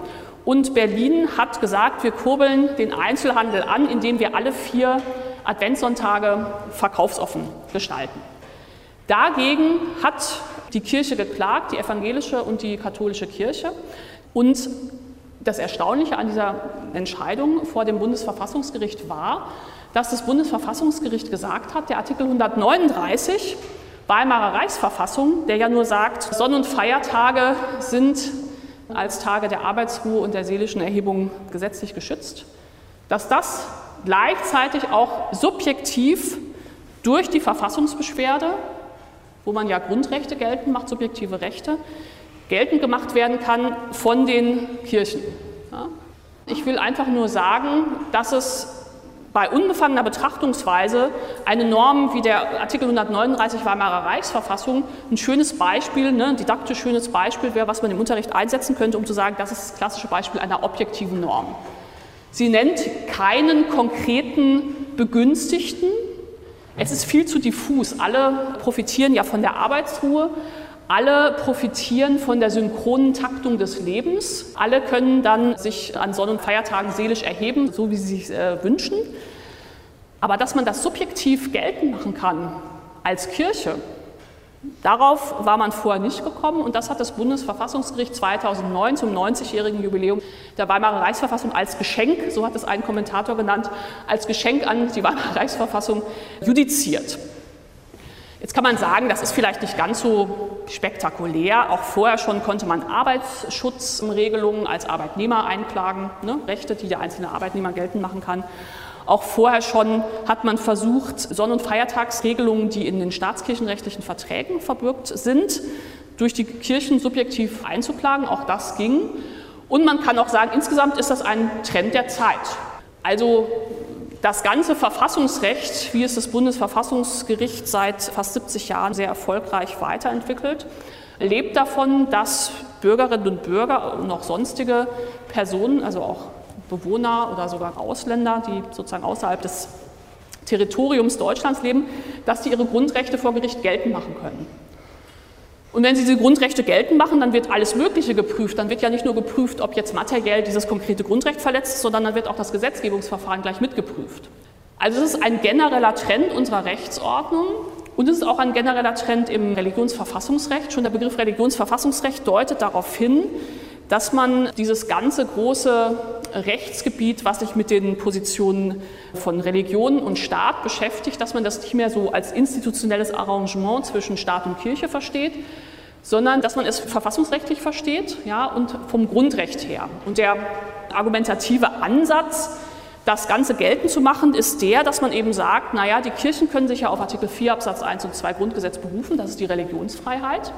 und Berlin hat gesagt, wir kurbeln den Einzelhandel an, indem wir alle vier Adventssonntage verkaufsoffen gestalten. Dagegen hat die Kirche geklagt, die evangelische und die katholische Kirche. Und das Erstaunliche an dieser Entscheidung vor dem Bundesverfassungsgericht war, dass das Bundesverfassungsgericht gesagt hat, der Artikel 139 Weimarer Reichsverfassung, der ja nur sagt, Sonn- und Feiertage sind als Tage der Arbeitsruhe und der seelischen Erhebung gesetzlich geschützt, dass das gleichzeitig auch subjektiv durch die Verfassungsbeschwerde, wo man ja Grundrechte geltend macht, subjektive Rechte, geltend gemacht werden kann von den Kirchen. Ich will einfach nur sagen, dass es bei unbefangener Betrachtungsweise eine Norm wie der Artikel 139 Weimarer Reichsverfassung ein schönes Beispiel, ne, ein didaktisch schönes Beispiel wäre, was man im Unterricht einsetzen könnte, um zu sagen, das ist das klassische Beispiel einer objektiven Norm. Sie nennt keinen konkreten Begünstigten. Es ist viel zu diffus. Alle profitieren ja von der Arbeitsruhe. Alle profitieren von der synchronen Taktung des Lebens. Alle können dann sich an Sonn- und Feiertagen seelisch erheben, so wie sie sich äh, wünschen. Aber dass man das subjektiv geltend machen kann als Kirche, darauf war man vorher nicht gekommen und das hat das Bundesverfassungsgericht 2009 zum 90-jährigen Jubiläum der Weimarer Reichsverfassung als Geschenk, so hat es ein Kommentator genannt, als Geschenk an die Weimarer Reichsverfassung judiziert. Jetzt kann man sagen, das ist vielleicht nicht ganz so spektakulär. Auch vorher schon konnte man Arbeitsschutzregelungen als Arbeitnehmer einklagen, ne? Rechte, die der einzelne Arbeitnehmer geltend machen kann. Auch vorher schon hat man versucht, Sonn- und Feiertagsregelungen, die in den staatskirchenrechtlichen Verträgen verbürgt sind, durch die Kirchen subjektiv einzuklagen. Auch das ging. Und man kann auch sagen, insgesamt ist das ein Trend der Zeit. Also Das ganze Verfassungsrecht, wie es das Bundesverfassungsgericht seit fast 70 Jahren sehr erfolgreich weiterentwickelt, lebt davon, dass Bürgerinnen und Bürger und auch sonstige Personen, also auch Bewohner oder sogar Ausländer, die sozusagen außerhalb des Territoriums Deutschlands leben, dass sie ihre Grundrechte vor Gericht geltend machen können. Und wenn Sie diese Grundrechte geltend machen, dann wird alles Mögliche geprüft. Dann wird ja nicht nur geprüft, ob jetzt materiell dieses konkrete Grundrecht verletzt ist, sondern dann wird auch das Gesetzgebungsverfahren gleich mitgeprüft. Also es ist ein genereller Trend unserer Rechtsordnung und es ist auch ein genereller Trend im Religionsverfassungsrecht. Schon der Begriff Religionsverfassungsrecht deutet darauf hin, dass man dieses ganze große Rechtsgebiet, was sich mit den Positionen von Religion und Staat beschäftigt, dass man das nicht mehr so als institutionelles Arrangement zwischen Staat und Kirche versteht, sondern dass man es verfassungsrechtlich versteht ja, und vom Grundrecht her. Und der argumentative Ansatz, das Ganze geltend zu machen, ist der, dass man eben sagt, naja, die Kirchen können sich ja auf Artikel 4 Absatz 1 und 2 Grundgesetz berufen, das ist die Religionsfreiheit.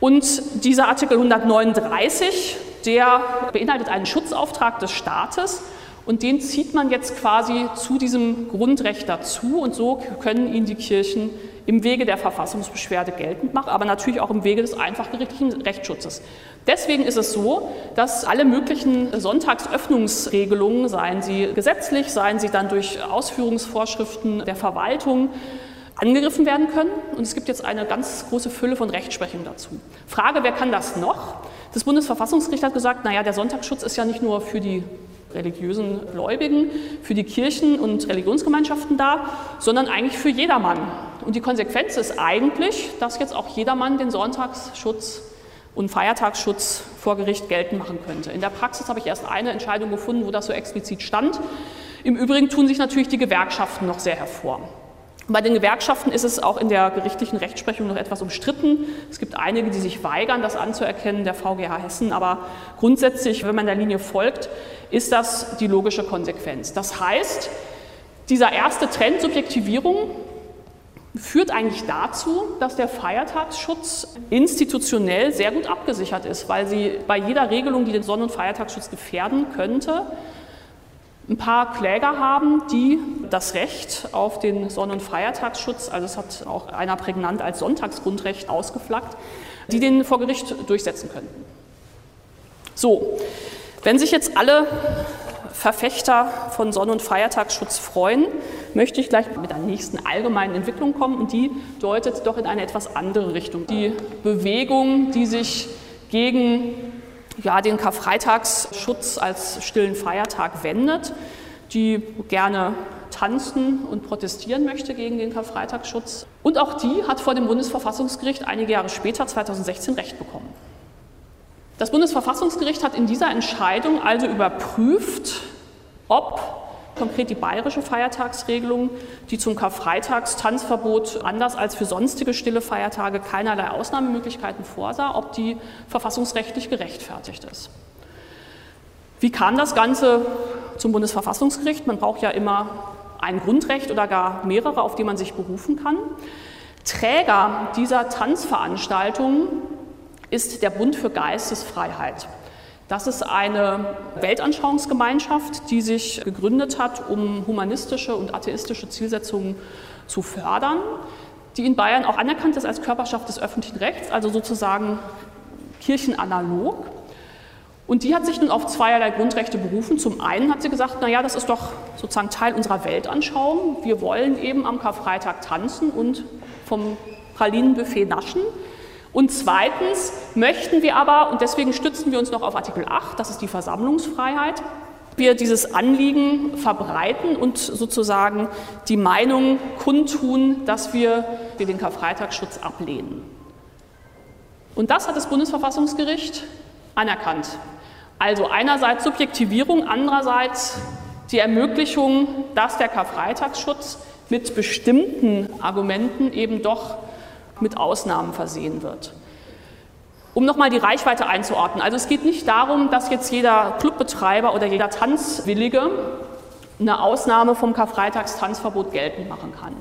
Und dieser Artikel 139, der beinhaltet einen Schutzauftrag des Staates und den zieht man jetzt quasi zu diesem Grundrecht dazu und so können ihn die Kirchen im Wege der Verfassungsbeschwerde geltend machen, aber natürlich auch im Wege des einfachgerichtlichen Rechtsschutzes. Deswegen ist es so, dass alle möglichen Sonntagsöffnungsregelungen, seien sie gesetzlich, seien sie dann durch Ausführungsvorschriften der Verwaltung, angegriffen werden können. Und es gibt jetzt eine ganz große Fülle von Rechtsprechung dazu. Frage, wer kann das noch? Das Bundesverfassungsgericht hat gesagt, naja, der Sonntagsschutz ist ja nicht nur für die religiösen Gläubigen, für die Kirchen und Religionsgemeinschaften da, sondern eigentlich für jedermann. Und die Konsequenz ist eigentlich, dass jetzt auch jedermann den Sonntagsschutz und Feiertagsschutz vor Gericht geltend machen könnte. In der Praxis habe ich erst eine Entscheidung gefunden, wo das so explizit stand. Im Übrigen tun sich natürlich die Gewerkschaften noch sehr hervor. Bei den Gewerkschaften ist es auch in der gerichtlichen Rechtsprechung noch etwas umstritten. Es gibt einige, die sich weigern, das anzuerkennen, der VGH Hessen. Aber grundsätzlich, wenn man der Linie folgt, ist das die logische Konsequenz. Das heißt, dieser erste Trend Subjektivierung führt eigentlich dazu, dass der Feiertagsschutz institutionell sehr gut abgesichert ist, weil sie bei jeder Regelung, die den Sonn- und Feiertagsschutz gefährden könnte, ein paar Kläger haben, die das Recht auf den Sonn- und Feiertagsschutz, also es hat auch einer prägnant als Sonntagsgrundrecht ausgeflaggt, die den vor Gericht durchsetzen könnten. So, wenn sich jetzt alle Verfechter von Sonn- und Feiertagsschutz freuen, möchte ich gleich mit der nächsten allgemeinen Entwicklung kommen und die deutet doch in eine etwas andere Richtung. Die Bewegung, die sich gegen ja, den Karfreitagsschutz als stillen Feiertag wendet, die gerne tanzen und protestieren möchte gegen den Karfreitagsschutz. Und auch die hat vor dem Bundesverfassungsgericht einige Jahre später, 2016, Recht bekommen. Das Bundesverfassungsgericht hat in dieser Entscheidung also überprüft, ob konkret die bayerische Feiertagsregelung, die zum Karfreitagstanzverbot anders als für sonstige stille Feiertage keinerlei Ausnahmemöglichkeiten vorsah, ob die verfassungsrechtlich gerechtfertigt ist. Wie kam das Ganze zum Bundesverfassungsgericht? Man braucht ja immer ein Grundrecht oder gar mehrere, auf die man sich berufen kann. Träger dieser Tanzveranstaltungen ist der Bund für Geistesfreiheit. Das ist eine Weltanschauungsgemeinschaft, die sich gegründet hat, um humanistische und atheistische Zielsetzungen zu fördern, die in Bayern auch anerkannt ist als Körperschaft des öffentlichen Rechts, also sozusagen kirchenanalog. Und die hat sich nun auf zweierlei Grundrechte berufen. Zum einen hat sie gesagt, naja, das ist doch sozusagen Teil unserer Weltanschauung. Wir wollen eben am Karfreitag tanzen und vom Pralinenbuffet naschen. Und zweitens möchten wir aber, und deswegen stützen wir uns noch auf Artikel 8, das ist die Versammlungsfreiheit, wir dieses Anliegen verbreiten und sozusagen die Meinung kundtun, dass wir den Karfreitagsschutz ablehnen. Und das hat das Bundesverfassungsgericht anerkannt. Also einerseits Subjektivierung, andererseits die Ermöglichung, dass der Karfreitagsschutz mit bestimmten Argumenten eben doch mit Ausnahmen versehen wird. Um nochmal die Reichweite einzuordnen. Also es geht nicht darum, dass jetzt jeder Clubbetreiber oder jeder Tanzwillige eine Ausnahme vom Karfreitagstanzverbot geltend machen kann.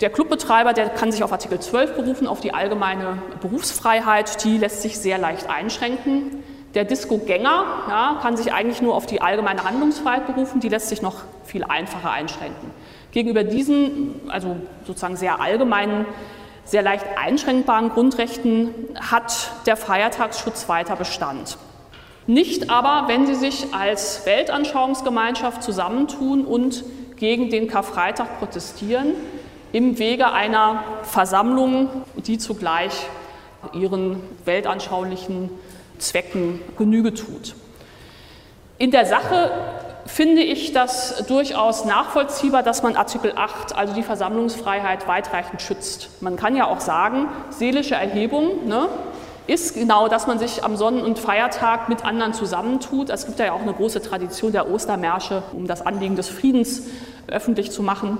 Der Clubbetreiber, der kann sich auf Artikel 12 berufen, auf die allgemeine Berufsfreiheit, die lässt sich sehr leicht einschränken. Der Disco-Gänger ja, kann sich eigentlich nur auf die allgemeine Handlungsfreiheit berufen, die lässt sich noch viel einfacher einschränken. Gegenüber diesen, also sozusagen sehr allgemeinen, sehr leicht einschränkbaren Grundrechten hat der Feiertagsschutz weiter Bestand. Nicht aber, wenn sie sich als Weltanschauungsgemeinschaft zusammentun und gegen den Karfreitag protestieren, im Wege einer Versammlung, die zugleich ihren weltanschaulichen Zwecken Genüge tut. In der Sache finde ich das durchaus nachvollziehbar, dass man Artikel 8, also die Versammlungsfreiheit, weitreichend schützt. Man kann ja auch sagen, seelische Erhebung ne, ist genau, dass man sich am Sonnen- und Feiertag mit anderen zusammentut. Es gibt ja auch eine große Tradition der Ostermärsche, um das Anliegen des Friedens öffentlich zu machen.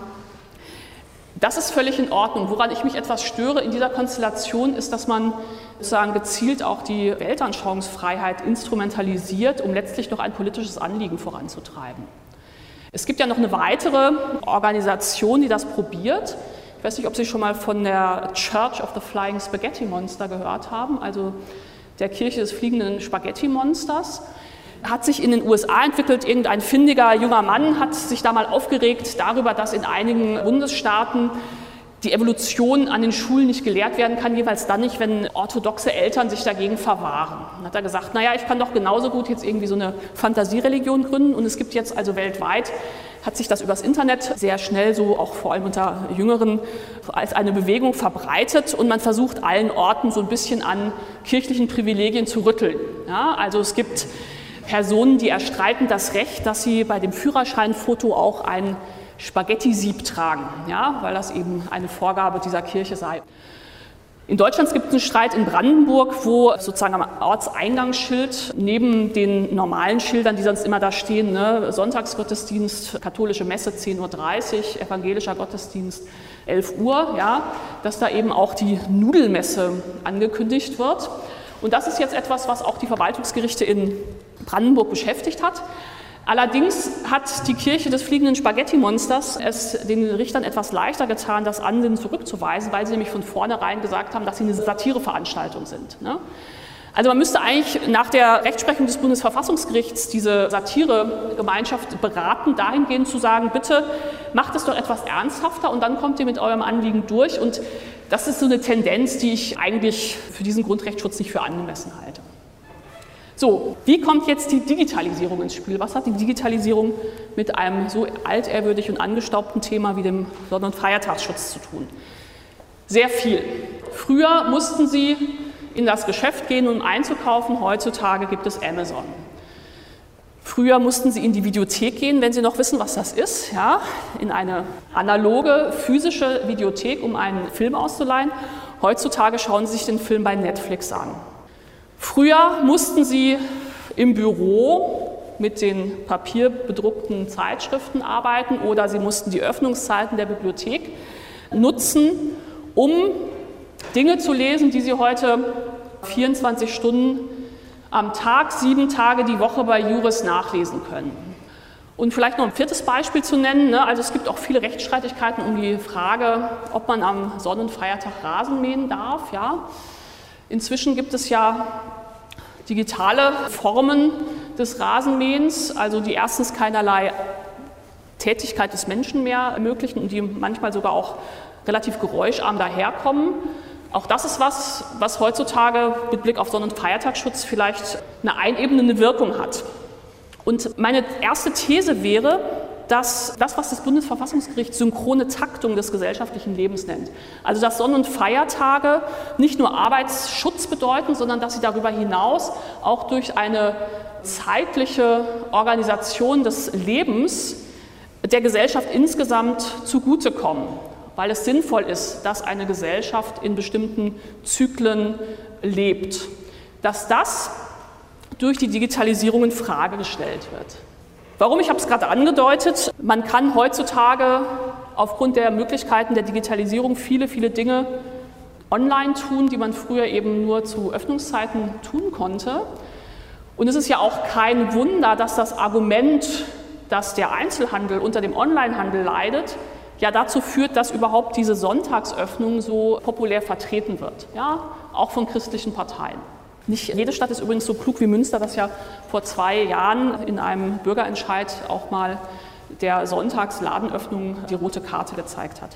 Das ist völlig in Ordnung. Woran ich mich etwas störe in dieser Konstellation ist, dass man sozusagen gezielt auch die Weltanschauungsfreiheit instrumentalisiert, um letztlich noch ein politisches Anliegen voranzutreiben. Es gibt ja noch eine weitere Organisation, die das probiert. Ich weiß nicht, ob Sie schon mal von der Church of the Flying Spaghetti Monster gehört haben, also der Kirche des fliegenden Spaghetti Monsters hat sich in den USA entwickelt. Irgendein findiger junger Mann hat sich da mal aufgeregt darüber, dass in einigen Bundesstaaten die Evolution an den Schulen nicht gelehrt werden kann, jeweils dann nicht, wenn orthodoxe Eltern sich dagegen verwahren. Dann hat er gesagt, naja, ich kann doch genauso gut jetzt irgendwie so eine Fantasiereligion gründen und es gibt jetzt also weltweit, hat sich das übers Internet sehr schnell so auch vor allem unter Jüngeren als eine Bewegung verbreitet und man versucht allen Orten so ein bisschen an kirchlichen Privilegien zu rütteln. Ja, also es gibt Personen, die erstreiten das Recht, dass sie bei dem Führerscheinfoto auch ein Spaghetti-Sieb tragen, ja, weil das eben eine Vorgabe dieser Kirche sei. In Deutschland gibt es einen Streit in Brandenburg, wo sozusagen am Ortseingangsschild neben den normalen Schildern, die sonst immer da stehen, ne, Sonntagsgottesdienst, katholische Messe 10.30 Uhr, evangelischer Gottesdienst 11 Uhr, ja, dass da eben auch die Nudelmesse angekündigt wird. Und das ist jetzt etwas, was auch die Verwaltungsgerichte in Brandenburg beschäftigt hat. Allerdings hat die Kirche des fliegenden Spaghetti-Monsters es den Richtern etwas leichter getan, das Ansinnen zurückzuweisen, weil sie nämlich von vornherein gesagt haben, dass sie eine Satireveranstaltung sind. Ne? Also man müsste eigentlich nach der Rechtsprechung des Bundesverfassungsgerichts diese Satiregemeinschaft beraten, dahingehend zu sagen, bitte macht es doch etwas ernsthafter und dann kommt ihr mit eurem Anliegen durch. Und das ist so eine Tendenz, die ich eigentlich für diesen Grundrechtsschutz nicht für angemessen halte. So, wie kommt jetzt die Digitalisierung ins Spiel? Was hat die Digitalisierung mit einem so altehrwürdig und angestaubten Thema wie dem Sonn- und Feiertagsschutz zu tun? Sehr viel. Früher mussten Sie in das Geschäft gehen, um einzukaufen. Heutzutage gibt es Amazon. Früher mussten Sie in die Videothek gehen, wenn Sie noch wissen, was das ist, ja, in eine analoge physische Videothek, um einen Film auszuleihen. Heutzutage schauen Sie sich den Film bei Netflix an. Früher mussten Sie im Büro mit den papierbedruckten Zeitschriften arbeiten oder Sie mussten die Öffnungszeiten der Bibliothek nutzen, um Dinge zu lesen, die Sie heute 24 Stunden am Tag, sieben Tage die Woche bei Juris nachlesen können. Und vielleicht noch ein viertes Beispiel zu nennen. Ne? Also es gibt auch viele Rechtsstreitigkeiten um die Frage, ob man am Sonnenfeiertag Rasen mähen darf. Ja? Inzwischen gibt es ja digitale Formen des Rasenmähens, also die erstens keinerlei Tätigkeit des Menschen mehr ermöglichen und die manchmal sogar auch relativ geräuscharm daherkommen. Auch das ist was, was heutzutage mit Blick auf Sonn- und Feiertagsschutz vielleicht eine einebnende Wirkung hat. Und meine erste These wäre, dass das, was das Bundesverfassungsgericht synchrone Taktung des gesellschaftlichen Lebens nennt, also dass Sonn- und Feiertage nicht nur Arbeitsschutz bedeuten, sondern dass sie darüber hinaus auch durch eine zeitliche Organisation des Lebens der Gesellschaft insgesamt zugutekommen weil es sinnvoll ist, dass eine Gesellschaft in bestimmten Zyklen lebt. Dass das durch die Digitalisierung in Frage gestellt wird. Warum? Ich habe es gerade angedeutet. Man kann heutzutage aufgrund der Möglichkeiten der Digitalisierung viele, viele Dinge online tun, die man früher eben nur zu Öffnungszeiten tun konnte. Und es ist ja auch kein Wunder, dass das Argument, dass der Einzelhandel unter dem Onlinehandel leidet, ja dazu führt, dass überhaupt diese Sonntagsöffnung so populär vertreten wird, ja, auch von christlichen Parteien. Nicht jede Stadt ist übrigens so klug wie Münster, das ja vor zwei Jahren in einem Bürgerentscheid auch mal der Sonntagsladenöffnung die rote Karte gezeigt hat.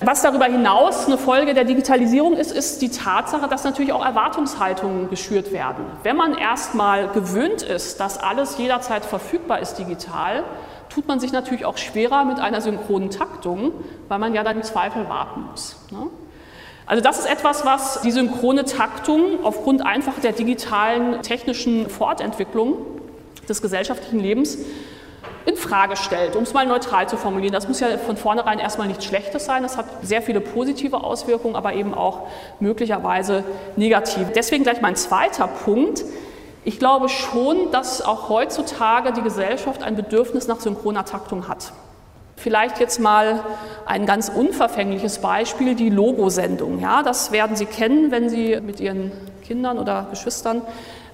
Was darüber hinaus eine Folge der Digitalisierung ist, ist die Tatsache, dass natürlich auch Erwartungshaltungen geschürt werden. Wenn man erstmal gewöhnt ist, dass alles jederzeit verfügbar ist digital, tut man sich natürlich auch schwerer mit einer synchronen Taktung, weil man ja dann im Zweifel warten muss. Ne? Also das ist etwas, was die synchrone Taktung aufgrund einfach der digitalen technischen Fortentwicklung des gesellschaftlichen Lebens in Frage stellt, um es mal neutral zu formulieren. Das muss ja von vornherein erstmal nichts Schlechtes sein. Das hat sehr viele positive Auswirkungen, aber eben auch möglicherweise negative. Deswegen gleich mein zweiter Punkt. Ich glaube schon, dass auch heutzutage die Gesellschaft ein Bedürfnis nach synchroner Taktung hat. Vielleicht jetzt mal ein ganz unverfängliches Beispiel, die Logosendung. Ja, das werden Sie kennen, wenn Sie mit Ihren Kindern oder Geschwistern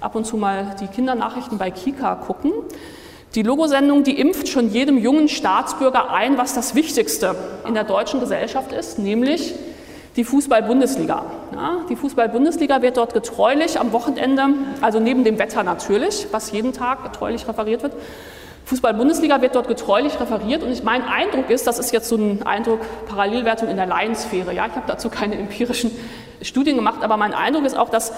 ab und zu mal die Kindernachrichten bei Kika gucken. Die Logosendung, die impft schon jedem jungen Staatsbürger ein, was das Wichtigste in der deutschen Gesellschaft ist, nämlich die Fußball-Bundesliga. Ja, die Fußball-Bundesliga wird dort getreulich am Wochenende, also neben dem Wetter natürlich, was jeden Tag getreulich referiert wird, Fußball-Bundesliga wird dort getreulich referiert und mein Eindruck ist, das ist jetzt so ein Eindruck Parallelwertung in der Laiensphäre, ja, ich habe dazu keine empirischen Studien gemacht, aber mein Eindruck ist auch, dass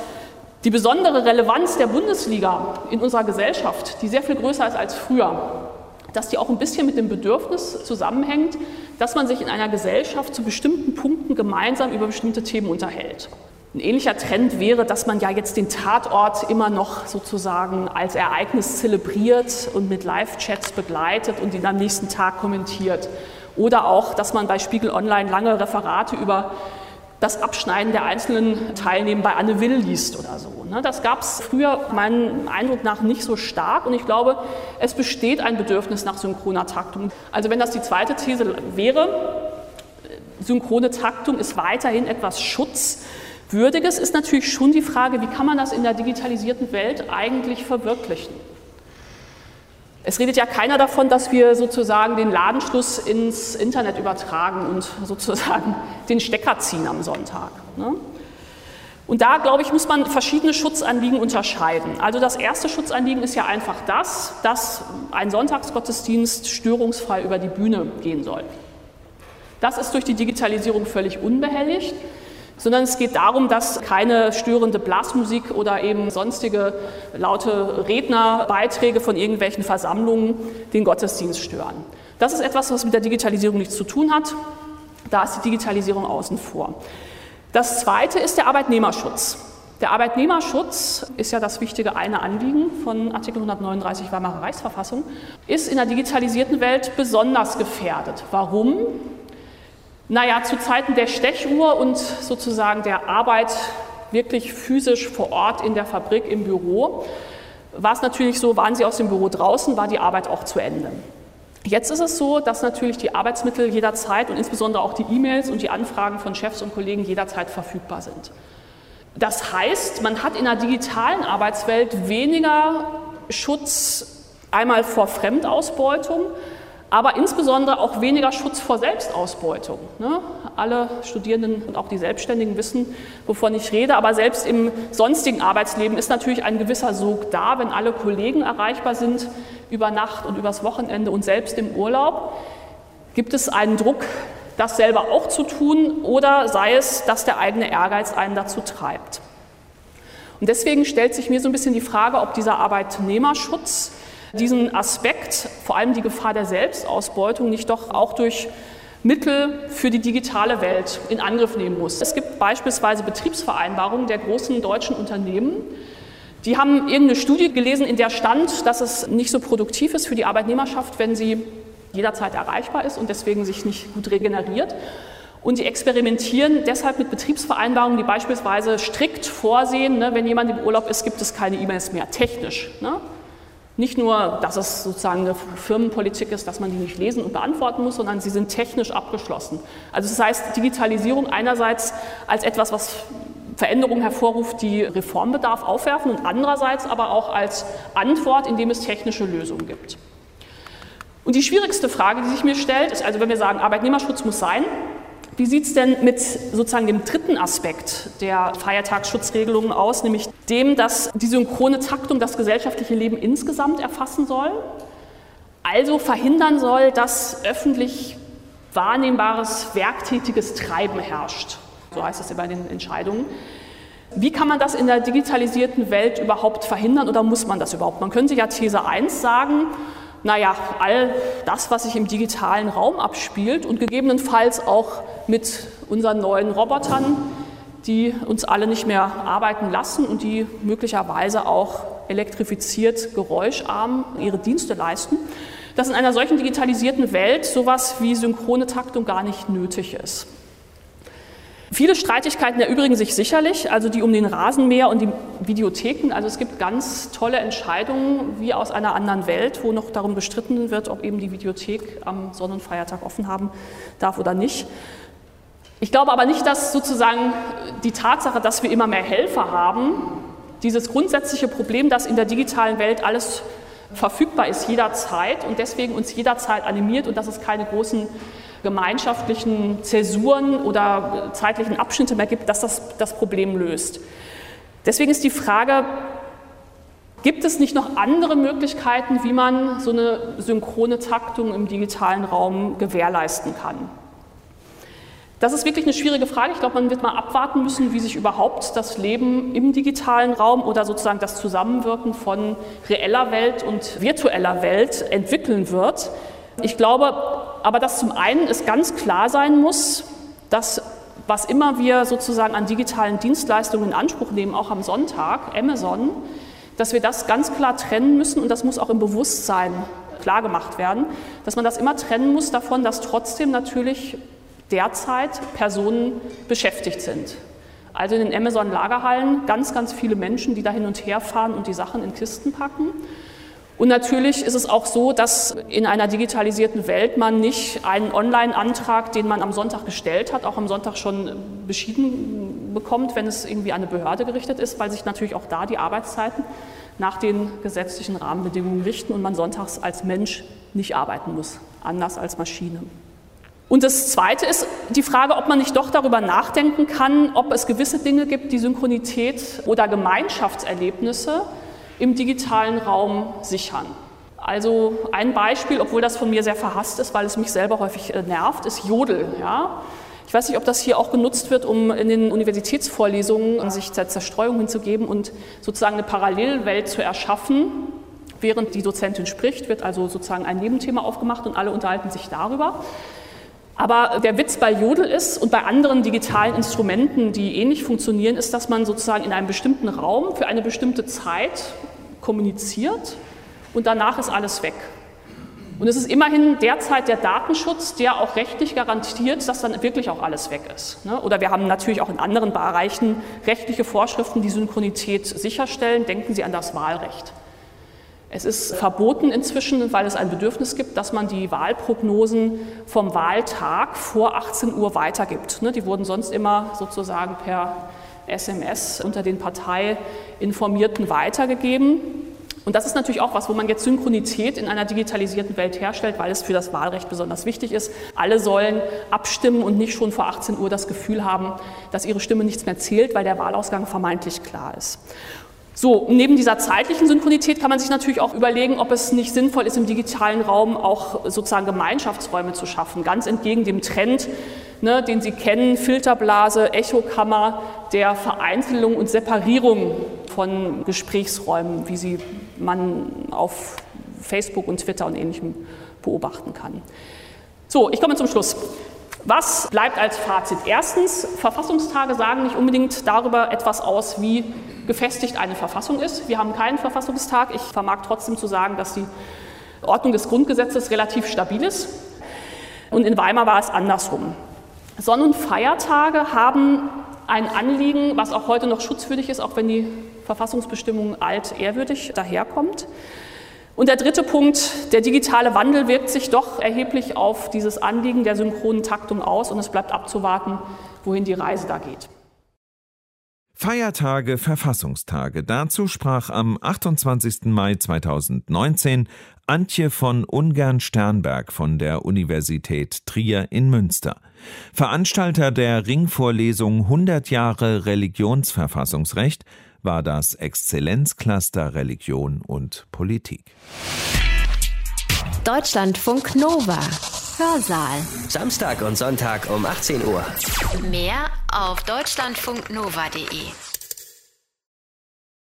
die besondere Relevanz der Bundesliga in unserer Gesellschaft, die sehr viel größer ist als früher, dass die auch ein bisschen mit dem Bedürfnis zusammenhängt, dass man sich in einer Gesellschaft zu bestimmten Punkten gemeinsam über bestimmte Themen unterhält. Ein ähnlicher Trend wäre, dass man ja jetzt den Tatort immer noch sozusagen als Ereignis zelebriert und mit Live-Chats begleitet und ihn am nächsten Tag kommentiert. Oder auch, dass man bei Spiegel Online lange Referate über das Abschneiden der einzelnen Teilnehmer bei Anne Will liest oder so. Ne? Das gab es früher meinem Eindruck nach nicht so stark und ich glaube, es besteht ein Bedürfnis nach synchroner Taktung. Also wenn das die zweite These wäre, synchrone Taktung ist weiterhin etwas Schutzwürdiges, ist natürlich schon die Frage, wie kann man das in der digitalisierten Welt eigentlich verwirklichen? Es redet ja keiner davon, dass wir sozusagen den Ladenschluss ins Internet übertragen und sozusagen den Stecker ziehen am Sonntag. Ne? Und da, glaube ich, muss man verschiedene Schutzanliegen unterscheiden. Also das erste Schutzanliegen ist ja einfach das, dass ein Sonntagsgottesdienst störungsfrei über die Bühne gehen soll. Das ist durch die Digitalisierung völlig unbehelligt sondern es geht darum, dass keine störende Blasmusik oder eben sonstige laute Rednerbeiträge von irgendwelchen Versammlungen den Gottesdienst stören. Das ist etwas, was mit der Digitalisierung nichts zu tun hat. Da ist die Digitalisierung außen vor. Das zweite ist der Arbeitnehmerschutz. Der Arbeitnehmerschutz ist ja das wichtige eine Anliegen von Artikel 139 Weimarer Reichsverfassung, ist in der digitalisierten Welt besonders gefährdet. Warum? Naja, zu Zeiten der Stechuhr und sozusagen der Arbeit wirklich physisch vor Ort in der Fabrik, im Büro, war es natürlich so, waren Sie aus dem Büro draußen, war die Arbeit auch zu Ende. Jetzt ist es so, dass natürlich die Arbeitsmittel jederzeit und insbesondere auch die E-Mails und die Anfragen von Chefs und Kollegen jederzeit verfügbar sind. Das heißt, man hat in der digitalen Arbeitswelt weniger Schutz einmal vor Fremdausbeutung, aber insbesondere auch weniger Schutz vor Selbstausbeutung. Ne? Alle Studierenden und auch die Selbstständigen wissen, wovon ich rede, aber selbst im sonstigen Arbeitsleben ist natürlich ein gewisser Sog da, wenn alle Kollegen erreichbar sind über Nacht und übers Wochenende und selbst im Urlaub, gibt es einen Druck, das selber auch zu tun oder sei es, dass der eigene Ehrgeiz einen dazu treibt. Und deswegen stellt sich mir so ein bisschen die Frage, ob dieser Arbeitnehmerschutz diesen Aspekt, vor allem die Gefahr der Selbstausbeutung, nicht doch auch durch Mittel für die digitale Welt in Angriff nehmen muss. Es gibt beispielsweise Betriebsvereinbarungen der großen deutschen Unternehmen, die haben irgendeine Studie gelesen, in der stand, dass es nicht so produktiv ist für die Arbeitnehmerschaft, wenn sie jederzeit erreichbar ist und deswegen sich nicht gut regeneriert. Und sie experimentieren deshalb mit Betriebsvereinbarungen, die beispielsweise strikt vorsehen, ne, wenn jemand im Urlaub ist, gibt es keine E-Mails mehr, technisch. Ne? Nicht nur, dass es sozusagen eine Firmenpolitik ist, dass man die nicht lesen und beantworten muss, sondern sie sind technisch abgeschlossen. Also das heißt, Digitalisierung einerseits als etwas, was Veränderungen hervorruft, die Reformbedarf aufwerfen und andererseits aber auch als Antwort, indem es technische Lösungen gibt. Und die schwierigste Frage, die sich mir stellt, ist also, wenn wir sagen, Arbeitnehmerschutz muss sein, Wie sieht es denn mit sozusagen dem dritten Aspekt der Feiertagsschutzregelungen aus, nämlich dem, dass die synchrone Taktung das gesellschaftliche Leben insgesamt erfassen soll, also verhindern soll, dass öffentlich wahrnehmbares, werktätiges Treiben herrscht. So heißt es ja bei den Entscheidungen. Wie kann man das in der digitalisierten Welt überhaupt verhindern oder muss man das überhaupt? Man könnte ja These 1 sagen, naja, all das, was sich im digitalen Raum abspielt und gegebenenfalls auch mit unseren neuen Robotern, die uns alle nicht mehr arbeiten lassen und die möglicherweise auch elektrifiziert, geräuscharm ihre Dienste leisten, dass in einer solchen digitalisierten Welt sowas wie synchrone Taktung gar nicht nötig ist. Viele Streitigkeiten erübrigen sich sicherlich, also die um den Rasenmäher und die Videotheken. Also es gibt ganz tolle Entscheidungen wie aus einer anderen Welt, wo noch darum bestritten wird, ob eben die Videothek am Sonn- und Feiertag offen haben darf oder nicht. Ich glaube aber nicht, dass sozusagen die Tatsache, dass wir immer mehr Helfer haben, dieses grundsätzliche Problem, dass in der digitalen Welt alles verfügbar ist jederzeit und deswegen uns jederzeit animiert und dass es keine großen gemeinschaftlichen Zäsuren oder zeitlichen Abschnitte mehr gibt, dass das das Problem löst. Deswegen ist die Frage, gibt es nicht noch andere Möglichkeiten, wie man so eine synchrone Taktung im digitalen Raum gewährleisten kann? Das ist wirklich eine schwierige Frage. Ich glaube, man wird mal abwarten müssen, wie sich überhaupt das Leben im digitalen Raum oder sozusagen das Zusammenwirken von reeller Welt und virtueller Welt entwickeln wird. Ich glaube aber, dass zum einen es ganz klar sein muss, dass was immer wir sozusagen an digitalen Dienstleistungen in Anspruch nehmen, auch am Sonntag, Amazon, dass wir das ganz klar trennen müssen und das muss auch im Bewusstsein klar gemacht werden, dass man das immer trennen muss davon, dass trotzdem natürlich derzeit Personen beschäftigt sind. Also in den Amazon-Lagerhallen ganz, ganz viele Menschen, die da hin und her fahren und die Sachen in Kisten packen. Und natürlich ist es auch so, dass in einer digitalisierten Welt man nicht einen Online-Antrag, den man am Sonntag gestellt hat, auch am Sonntag schon beschieden bekommt, wenn es irgendwie an eine Behörde gerichtet ist, weil sich natürlich auch da die Arbeitszeiten nach den gesetzlichen Rahmenbedingungen richten und man sonntags als Mensch nicht arbeiten muss, anders als Maschine. Und das Zweite ist die Frage, ob man nicht doch darüber nachdenken kann, ob es gewisse Dinge gibt, die Synchronität oder Gemeinschaftserlebnisse im digitalen Raum sichern. Also ein Beispiel, obwohl das von mir sehr verhasst ist, weil es mich selber häufig äh, nervt, ist Jodel. Ja? Ich weiß nicht, ob das hier auch genutzt wird, um in den Universitätsvorlesungen sich der Zerstreuung hinzugeben und sozusagen eine Parallelwelt zu erschaffen. Während die Dozentin spricht, wird also sozusagen ein Nebenthema aufgemacht und alle unterhalten sich darüber. Aber der Witz bei Jodel ist und bei anderen digitalen Instrumenten, die ähnlich funktionieren, ist, dass man sozusagen in einem bestimmten Raum für eine bestimmte Zeit kommuniziert und danach ist alles weg. Und es ist immerhin derzeit der Datenschutz, der auch rechtlich garantiert, dass dann wirklich auch alles weg ist. Ne? Oder wir haben natürlich auch in anderen Bereichen rechtliche Vorschriften, die Synchronität sicherstellen. Denken Sie an das Wahlrecht. Es ist verboten inzwischen, weil es ein Bedürfnis gibt, dass man die Wahlprognosen vom Wahltag vor 18 Uhr weitergibt. Ne, die wurden sonst immer sozusagen per SMS unter den Parteiinformierten weitergegeben. Und das ist natürlich auch was, wo man jetzt Synchronität in einer digitalisierten Welt herstellt, weil es für das Wahlrecht besonders wichtig ist. Alle sollen abstimmen und nicht schon vor 18 Uhr das Gefühl haben, dass ihre Stimme nichts mehr zählt, weil der Wahlausgang vermeintlich klar ist. So, neben dieser zeitlichen Synchronität kann man sich natürlich auch überlegen, ob es nicht sinnvoll ist, im digitalen Raum auch sozusagen Gemeinschaftsräume zu schaffen, ganz entgegen dem Trend, ne, den Sie kennen, Filterblase, Echokammer der Vereinzelung und Separierung von Gesprächsräumen, wie sie man auf Facebook und Twitter und ähnlichem beobachten kann. So, ich komme zum Schluss. Was bleibt als Fazit? Erstens, Verfassungstage sagen nicht unbedingt darüber etwas aus, wie gefestigt eine Verfassung ist. Wir haben keinen Verfassungstag. Ich vermag trotzdem zu sagen, dass die Ordnung des Grundgesetzes relativ stabil ist. Und in Weimar war es andersrum. Sonn- und Feiertage haben ein Anliegen, was auch heute noch schutzwürdig ist, auch wenn die Verfassungsbestimmung alt ehrwürdig daherkommt. Und der dritte Punkt, der digitale Wandel wirkt sich doch erheblich auf dieses Anliegen der synchronen Taktung aus und es bleibt abzuwarten, wohin die Reise da geht. Feiertage, Verfassungstage. Dazu sprach am 28. Mai 2019 Antje von Ungern-Sternberg von der Universität Trier in Münster. Veranstalter der Ringvorlesung 100 Jahre Religionsverfassungsrecht war das Exzellenzcluster Religion und Politik. Deutschlandfunk Nova. Hörsaal. Samstag und Sonntag um 18 Uhr. Mehr auf deutschlandfunknova.de.